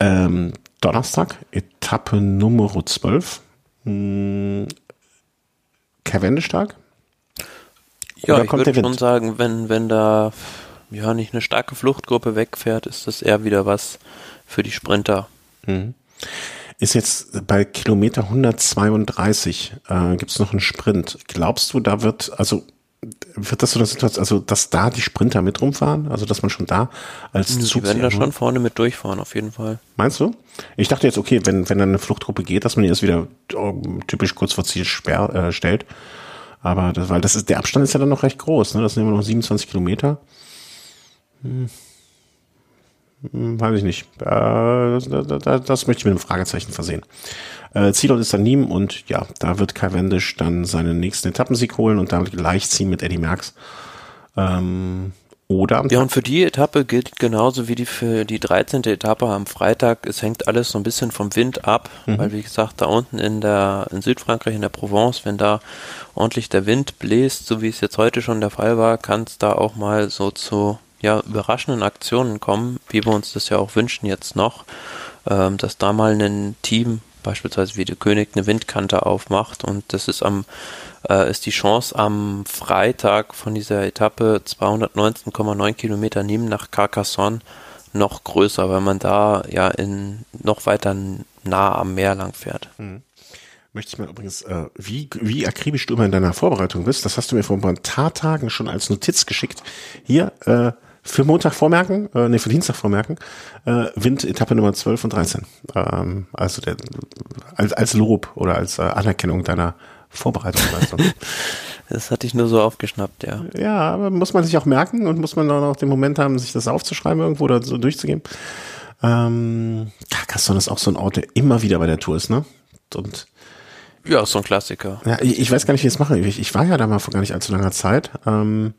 Ähm, Donnerstag, Etappe Nummer 12. Hm, Cavendish-Tag. Ja, ich würde schon sagen, wenn, wenn da ja nicht eine starke Fluchtgruppe wegfährt, ist das eher wieder was für die Sprinter. Mhm. Ist jetzt bei Kilometer 132 äh, gibt es noch einen Sprint. Glaubst du, da wird, also wird das so eine Situation, also dass da die Sprinter mit rumfahren, also dass man schon da als Die Zug werden da schon vorne mit durchfahren, auf jeden Fall. Meinst du? Ich dachte jetzt, okay, wenn, wenn dann eine Fluchtgruppe geht, dass man die erst wieder oh, typisch kurz vor Ziel sperr, äh, stellt. Aber das, weil das ist, der Abstand ist ja dann noch recht groß, ne? Das sind immer noch 27 Kilometer. Hm. Hm, weiß ich nicht. Äh, das, das, das, möchte ich mit einem Fragezeichen versehen. Äh, Zielort ist dann Niem und ja, da wird Kai Wendisch dann seinen nächsten Etappensieg holen und damit gleich ziehen mit Eddie Merckx. Ähm, oder ja, und für die Etappe gilt genauso wie die für die 13. Etappe am Freitag. Es hängt alles so ein bisschen vom Wind ab, mhm. weil wie gesagt, da unten in der, in Südfrankreich, in der Provence, wenn da ordentlich der Wind bläst, so wie es jetzt heute schon der Fall war, kann es da auch mal so zu, ja, überraschenden Aktionen kommen, wie wir uns das ja auch wünschen jetzt noch, ähm, dass da mal ein Team beispielsweise wie der König eine Windkante aufmacht und das ist am äh, ist die Chance am Freitag von dieser Etappe 219,9 Kilometer Nîmes nach Carcassonne noch größer, weil man da ja in noch weiter nah am Meer lang fährt. Mhm. Möchte ich mal übrigens, äh, wie, wie akribisch du immer in deiner Vorbereitung bist, das hast du mir vor ein paar Tagen schon als Notiz geschickt. Hier, äh, für Montag vormerken, äh, nee, für Dienstag vormerken, äh, Wind Etappe Nummer 12 und 13. Ähm, also der, als, als Lob oder als äh, Anerkennung deiner Vorbereitungsleistung. das hatte ich nur so aufgeschnappt, ja. Ja, aber muss man sich auch merken und muss man dann auch den Moment haben, sich das aufzuschreiben irgendwo oder so durchzugeben. Ähm, Carcassonne ist auch so ein Ort, der immer wieder bei der Tour ist, ne? Und ja, so ein Klassiker. Ja, ich, ich weiß gar nicht, wie ich es mache. Ich, ich war ja da mal vor gar nicht allzu langer Zeit. Ähm,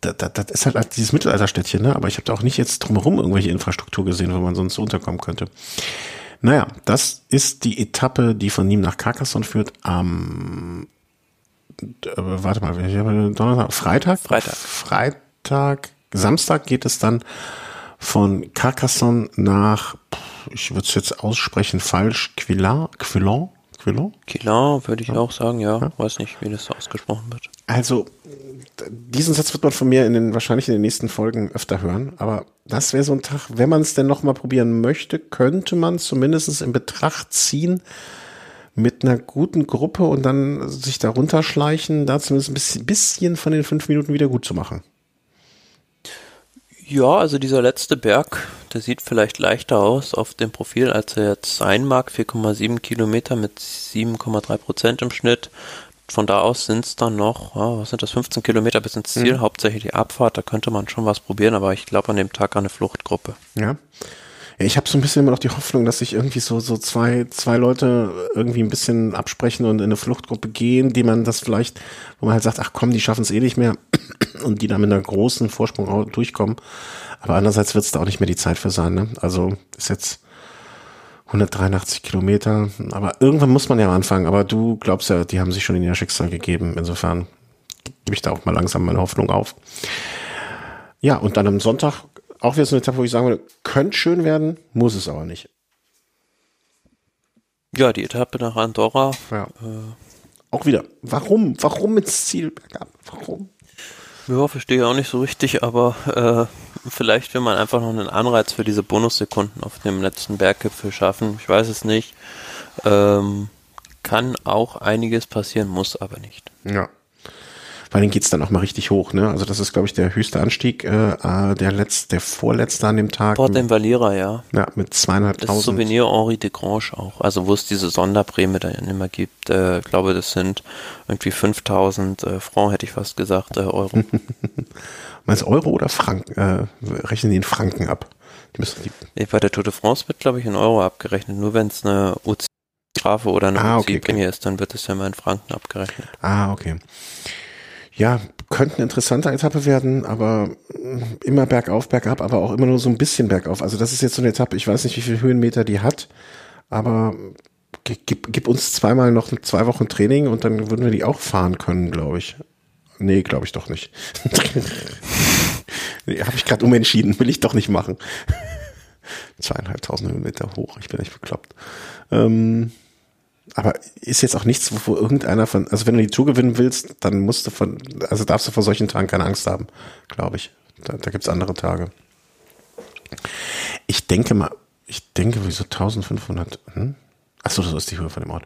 das, das, das ist halt dieses Mittelalterstädtchen, ne? aber ich habe da auch nicht jetzt drumherum irgendwelche Infrastruktur gesehen, wo man sonst unterkommen könnte. Naja, das ist die Etappe, die von Nîmes nach Carcassonne führt am äh, warte mal, Donnerstag, Freitag? Freitag. Freitag, Samstag geht es dann von Carcassonne nach, ich würde es jetzt aussprechen falsch, Quillan, Quillan, Quillan? Quillan würde ich ja. auch sagen, ja. ja. Weiß nicht, wie das ausgesprochen wird. Also, diesen Satz wird man von mir in den, wahrscheinlich in den nächsten Folgen öfter hören, aber das wäre so ein Tag, wenn man es denn nochmal probieren möchte, könnte man zumindest in Betracht ziehen, mit einer guten Gruppe und dann sich da runterschleichen, da zumindest ein bisschen, bisschen von den fünf Minuten wieder gut zu machen. Ja, also dieser letzte Berg, der sieht vielleicht leichter aus auf dem Profil, als er jetzt sein mag. 4,7 Kilometer mit 7,3 Prozent im Schnitt. Von da aus sind es dann noch, oh, was sind das, 15 Kilometer bis ins Ziel, mhm. hauptsächlich die Abfahrt, da könnte man schon was probieren, aber ich glaube an dem Tag an eine Fluchtgruppe. Ja. Ich habe so ein bisschen immer noch die Hoffnung, dass sich irgendwie so, so zwei, zwei Leute irgendwie ein bisschen absprechen und in eine Fluchtgruppe gehen, die man das vielleicht, wo man halt sagt, ach komm, die schaffen es eh nicht mehr und die da mit einer großen Vorsprung auch durchkommen. Aber andererseits wird es da auch nicht mehr die Zeit für sein. Ne? Also ist jetzt 183 Kilometer, aber irgendwann muss man ja anfangen. Aber du glaubst ja, die haben sich schon in ihr Schicksal gegeben. Insofern gebe ich da auch mal langsam meine Hoffnung auf. Ja, und dann am Sonntag auch wieder so eine Etappe, wo ich sagen würde, könnte schön werden, muss es aber nicht. Ja, die Etappe nach Andorra. Ja. Äh, auch wieder. Warum? Warum ins Ziel bergab? Warum? Ja, verstehe ich auch nicht so richtig, aber äh, vielleicht will man einfach noch einen Anreiz für diese Bonussekunden auf dem letzten Berggipfel schaffen. Ich weiß es nicht. Ähm, kann auch einiges passieren, muss aber nicht. Ja. Vor allem geht's dann auch mal richtig hoch, ne? Also das ist, glaube ich, der höchste Anstieg, äh, äh der letzte, der vorletzte an dem Tag. Port Valera, ja. Ja, mit zweieinhalbtausend. Das Souvenir Henri de Grange auch. Also wo es diese Sonderprämie dann immer gibt. Äh, ich glaube, das sind irgendwie 5000 äh, Franc, hätte ich fast gesagt, äh, Euro. Meinst du Euro oder Franken? Äh, rechnen die in Franken ab? Die müssen die Bei der Tour de France wird, glaube ich, in Euro abgerechnet. Nur wenn es eine UC Strafe oder eine ah, okay, okay. ist, dann wird es ja immer in Franken abgerechnet. Ah, okay ja, könnte eine interessante Etappe werden, aber immer bergauf, bergab, aber auch immer nur so ein bisschen bergauf. Also das ist jetzt so eine Etappe, ich weiß nicht, wie viele Höhenmeter die hat, aber gib, gib uns zweimal noch zwei Wochen Training und dann würden wir die auch fahren können, glaube ich. Nee, glaube ich doch nicht. nee, Habe ich gerade umentschieden, will ich doch nicht machen. Zweieinhalbtausend Höhenmeter hoch, ich bin echt bekloppt. Ähm, aber ist jetzt auch nichts, wo irgendeiner von, also wenn du die Tour gewinnen willst, dann musst du von, also darfst du vor solchen Tagen keine Angst haben, glaube ich. Da, da gibt's andere Tage. Ich denke mal, ich denke, wieso 1500, hm? Achso, das ist die Höhe von dem Ort.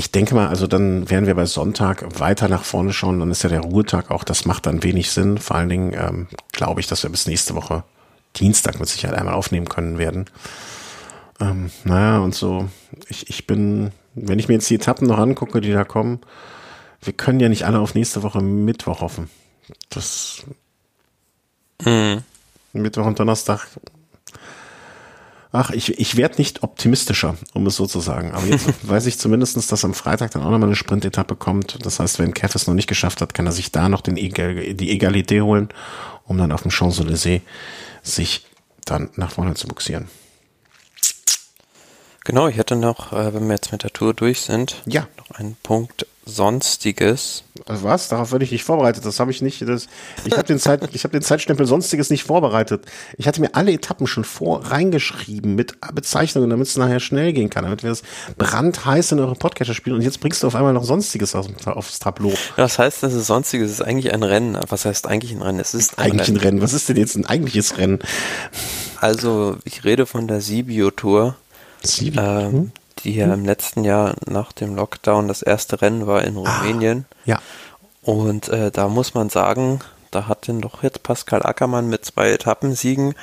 Ich denke mal, also dann werden wir bei Sonntag weiter nach vorne schauen. Dann ist ja der Ruhetag auch. Das macht dann wenig Sinn. Vor allen Dingen ähm, glaube ich, dass wir bis nächste Woche Dienstag mit Sicherheit einmal aufnehmen können werden. Ähm, naja, und so, ich, ich bin, wenn ich mir jetzt die Etappen noch angucke, die da kommen, wir können ja nicht alle auf nächste Woche Mittwoch hoffen. Das mhm. Mittwoch und Donnerstag. Ach, ich, ich werde nicht optimistischer, um es so zu sagen. Aber jetzt weiß ich zumindestens, dass am Freitag dann auch nochmal eine Sprintetappe kommt. Das heißt, wenn Kev es noch nicht geschafft hat, kann er sich da noch den Egal, die Egalité holen, um dann auf dem Champs-Élysées sich dann nach vorne zu buxieren. Genau, ich hätte noch, äh, wenn wir jetzt mit der Tour durch sind, ja. noch einen Punkt Sonstiges. Also was? Darauf werde ich nicht vorbereitet. Das habe ich nicht. Das, ich habe den, Zeit, ich hab den Zeitstempel Sonstiges nicht vorbereitet. Ich hatte mir alle Etappen schon vor reingeschrieben mit Bezeichnungen, damit es nachher schnell gehen kann, damit wir das brandheiß in eure Podcaster spielen. Und jetzt bringst du auf einmal noch Sonstiges auf, aufs Tableau. Was heißt, das ist Sonstiges? Es ist eigentlich ein Rennen. Was heißt eigentlich ein Rennen? Es ist ein eigentlich Rennen. ein Rennen. Was ist denn jetzt ein eigentliches Rennen? Also, ich rede von der Sibio Sibio? Ähm, hm? die ja im letzten Jahr nach dem Lockdown das erste Rennen war in ah, Rumänien. Ah, ja. Und äh, da muss man sagen, da hat denn doch jetzt Pascal Ackermann mit zwei Etappensiegen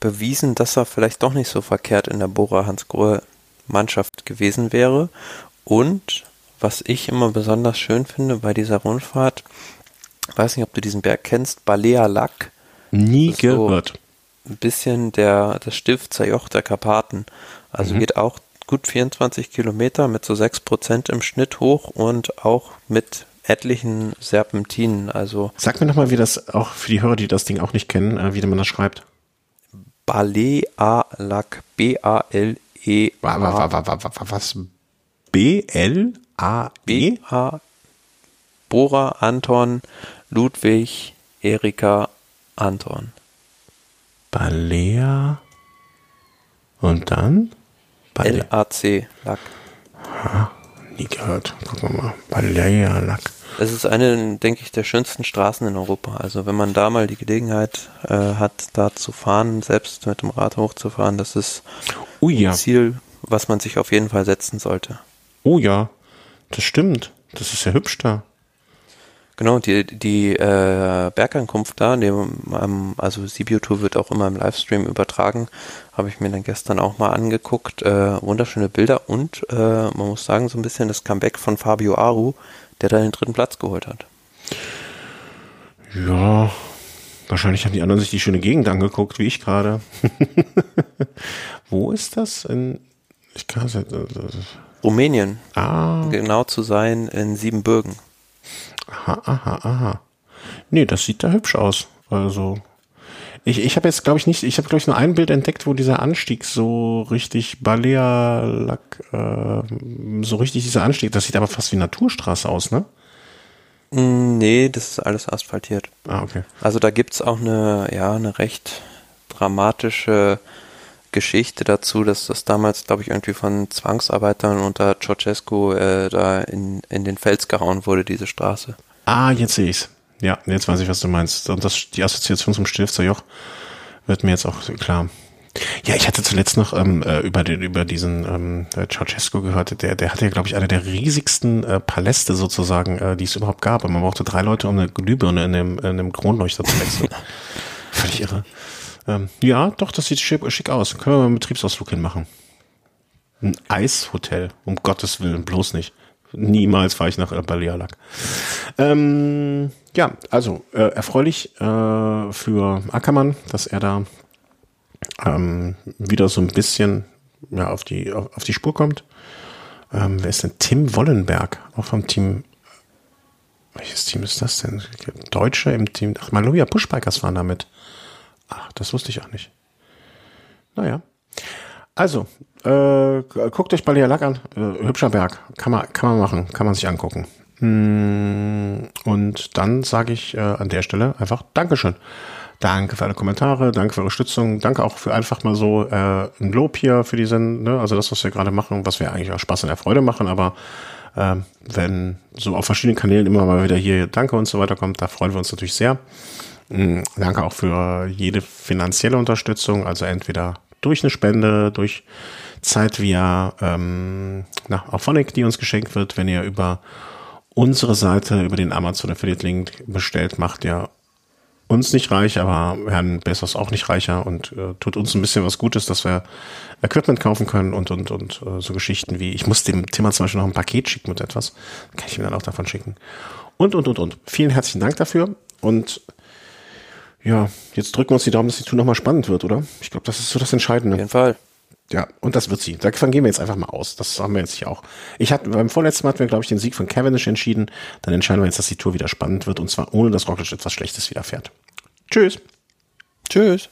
bewiesen, dass er vielleicht doch nicht so verkehrt in der Bora Hansgrohe Mannschaft gewesen wäre. Und was ich immer besonders schön finde bei dieser Rundfahrt, weiß nicht, ob du diesen Berg kennst, Balea Lack. Nie gehört. ein bisschen der, das Stift Zajoch der Karpaten. Also mhm. geht auch gut 24 Kilometer mit so 6% im Schnitt hoch und auch mit etlichen Serpentinen. Also Sag mir nochmal, wie das auch für die Hörer, die das Ding auch nicht kennen, äh, wie man das schreibt. Balea-Lack. B-A-L-E. Was? B-L-A-E? B-A. Bora, Anton, Ludwig, Erika, Anton. Balea. Und dann? LAC, Lack. Ha, nie gehört. Gucken wir mal. Balea Lack. Es ist eine, denke ich, der schönsten Straßen in Europa. Also wenn man da mal die Gelegenheit äh, hat, da zu fahren, selbst mit dem Rad hochzufahren, das ist oh ja. ein Ziel, was man sich auf jeden Fall setzen sollte. Oh ja, das stimmt. Das ist ja hübsch da. Genau, die, die äh, Bergankunft da, die, ähm, also Sibiu Tour wird auch immer im Livestream übertragen, habe ich mir dann gestern auch mal angeguckt. Äh, wunderschöne Bilder und äh, man muss sagen, so ein bisschen das Comeback von Fabio Aru, der da den dritten Platz geholt hat. Ja, wahrscheinlich haben die anderen sich die schöne Gegend angeguckt, wie ich gerade. Wo ist das? In, ich kann es Rumänien. Ah. Genau zu sein in Siebenbürgen. Aha, aha, aha. Nee, das sieht da hübsch aus. Also, ich, ich habe jetzt, glaube ich, nicht, ich habe, glaube ich, nur ein Bild entdeckt, wo dieser Anstieg so richtig Balea-Lack, äh, so richtig dieser Anstieg, das sieht aber fast wie Naturstraße aus, ne? Mm, nee, das ist alles asphaltiert. Ah, okay. Also da gibt's auch eine, ja, eine recht dramatische Geschichte dazu, dass das damals, glaube ich, irgendwie von Zwangsarbeitern unter Ceausescu äh, da in, in den Fels gehauen wurde, diese Straße. Ah, jetzt sehe ich's. Ja, jetzt weiß ich, was du meinst. Und das, die Assoziation zum Stilfzer Joch wird mir jetzt auch klar. Ja, ich hatte zuletzt noch ähm, äh, über den über diesen ähm, Ceausescu gehört. Der der hatte ja glaube ich eine der riesigsten äh, Paläste sozusagen, äh, die es überhaupt gab. Und man brauchte drei Leute, um eine Glühbirne in dem in einem Kronleuchter zu wechseln. Völlig irre. Ähm, ja, doch, das sieht schick, schick aus. Können wir mal einen Betriebsausflug hinmachen. Ein Eishotel, um Gottes Willen, bloß nicht. Niemals fahre ich nach Balearlack. Ähm, ja, also äh, erfreulich äh, für Ackermann, dass er da ähm, wieder so ein bisschen ja, auf, die, auf, auf die Spur kommt. Ähm, wer ist denn? Tim Wollenberg, auch vom Team. Welches Team ist das denn? Deutsche im Team. Ach, Maloja Pushbikers waren damit. Ach, das wusste ich auch nicht. Naja. Also, äh, guckt euch Balea Lack an. Äh, hübscher Berg. Kann man, kann man machen. Kann man sich angucken. Mm, und dann sage ich äh, an der Stelle einfach Dankeschön. Danke für alle Kommentare, danke für eure Stützung, danke auch für einfach mal so äh, ein Lob hier für diesen, ne, also das, was wir gerade machen, was wir eigentlich auch Spaß und der Freude machen, aber äh, wenn so auf verschiedenen Kanälen immer mal wieder hier Danke und so weiter kommt, da freuen wir uns natürlich sehr. Mm, danke auch für jede finanzielle Unterstützung, also entweder durch eine Spende, durch Zeit via ähm, na, Auphonic, die uns geschenkt wird, wenn ihr über unsere Seite, über den Amazon Affiliate Link bestellt, macht ihr uns nicht reich, aber Herrn Bezos auch nicht reicher und äh, tut uns ein bisschen was Gutes, dass wir Equipment kaufen können und und und äh, so Geschichten wie ich muss dem Thema zum Beispiel noch ein Paket schicken mit etwas, kann ich ihm dann auch davon schicken. Und und und und. Vielen herzlichen Dank dafür und ja, jetzt drücken wir uns die Daumen, dass die Tour nochmal spannend wird, oder? Ich glaube, das ist so das Entscheidende. Auf jeden Fall. Ja, und das wird sie. Davon gehen wir jetzt einfach mal aus. Das haben wir jetzt hier auch. Ich hatte, beim vorletzten Mal hatten wir, glaube ich, den Sieg von Cavendish entschieden. Dann entscheiden wir jetzt, dass die Tour wieder spannend wird und zwar ohne, dass Roglic etwas Schlechtes widerfährt. Tschüss. Tschüss.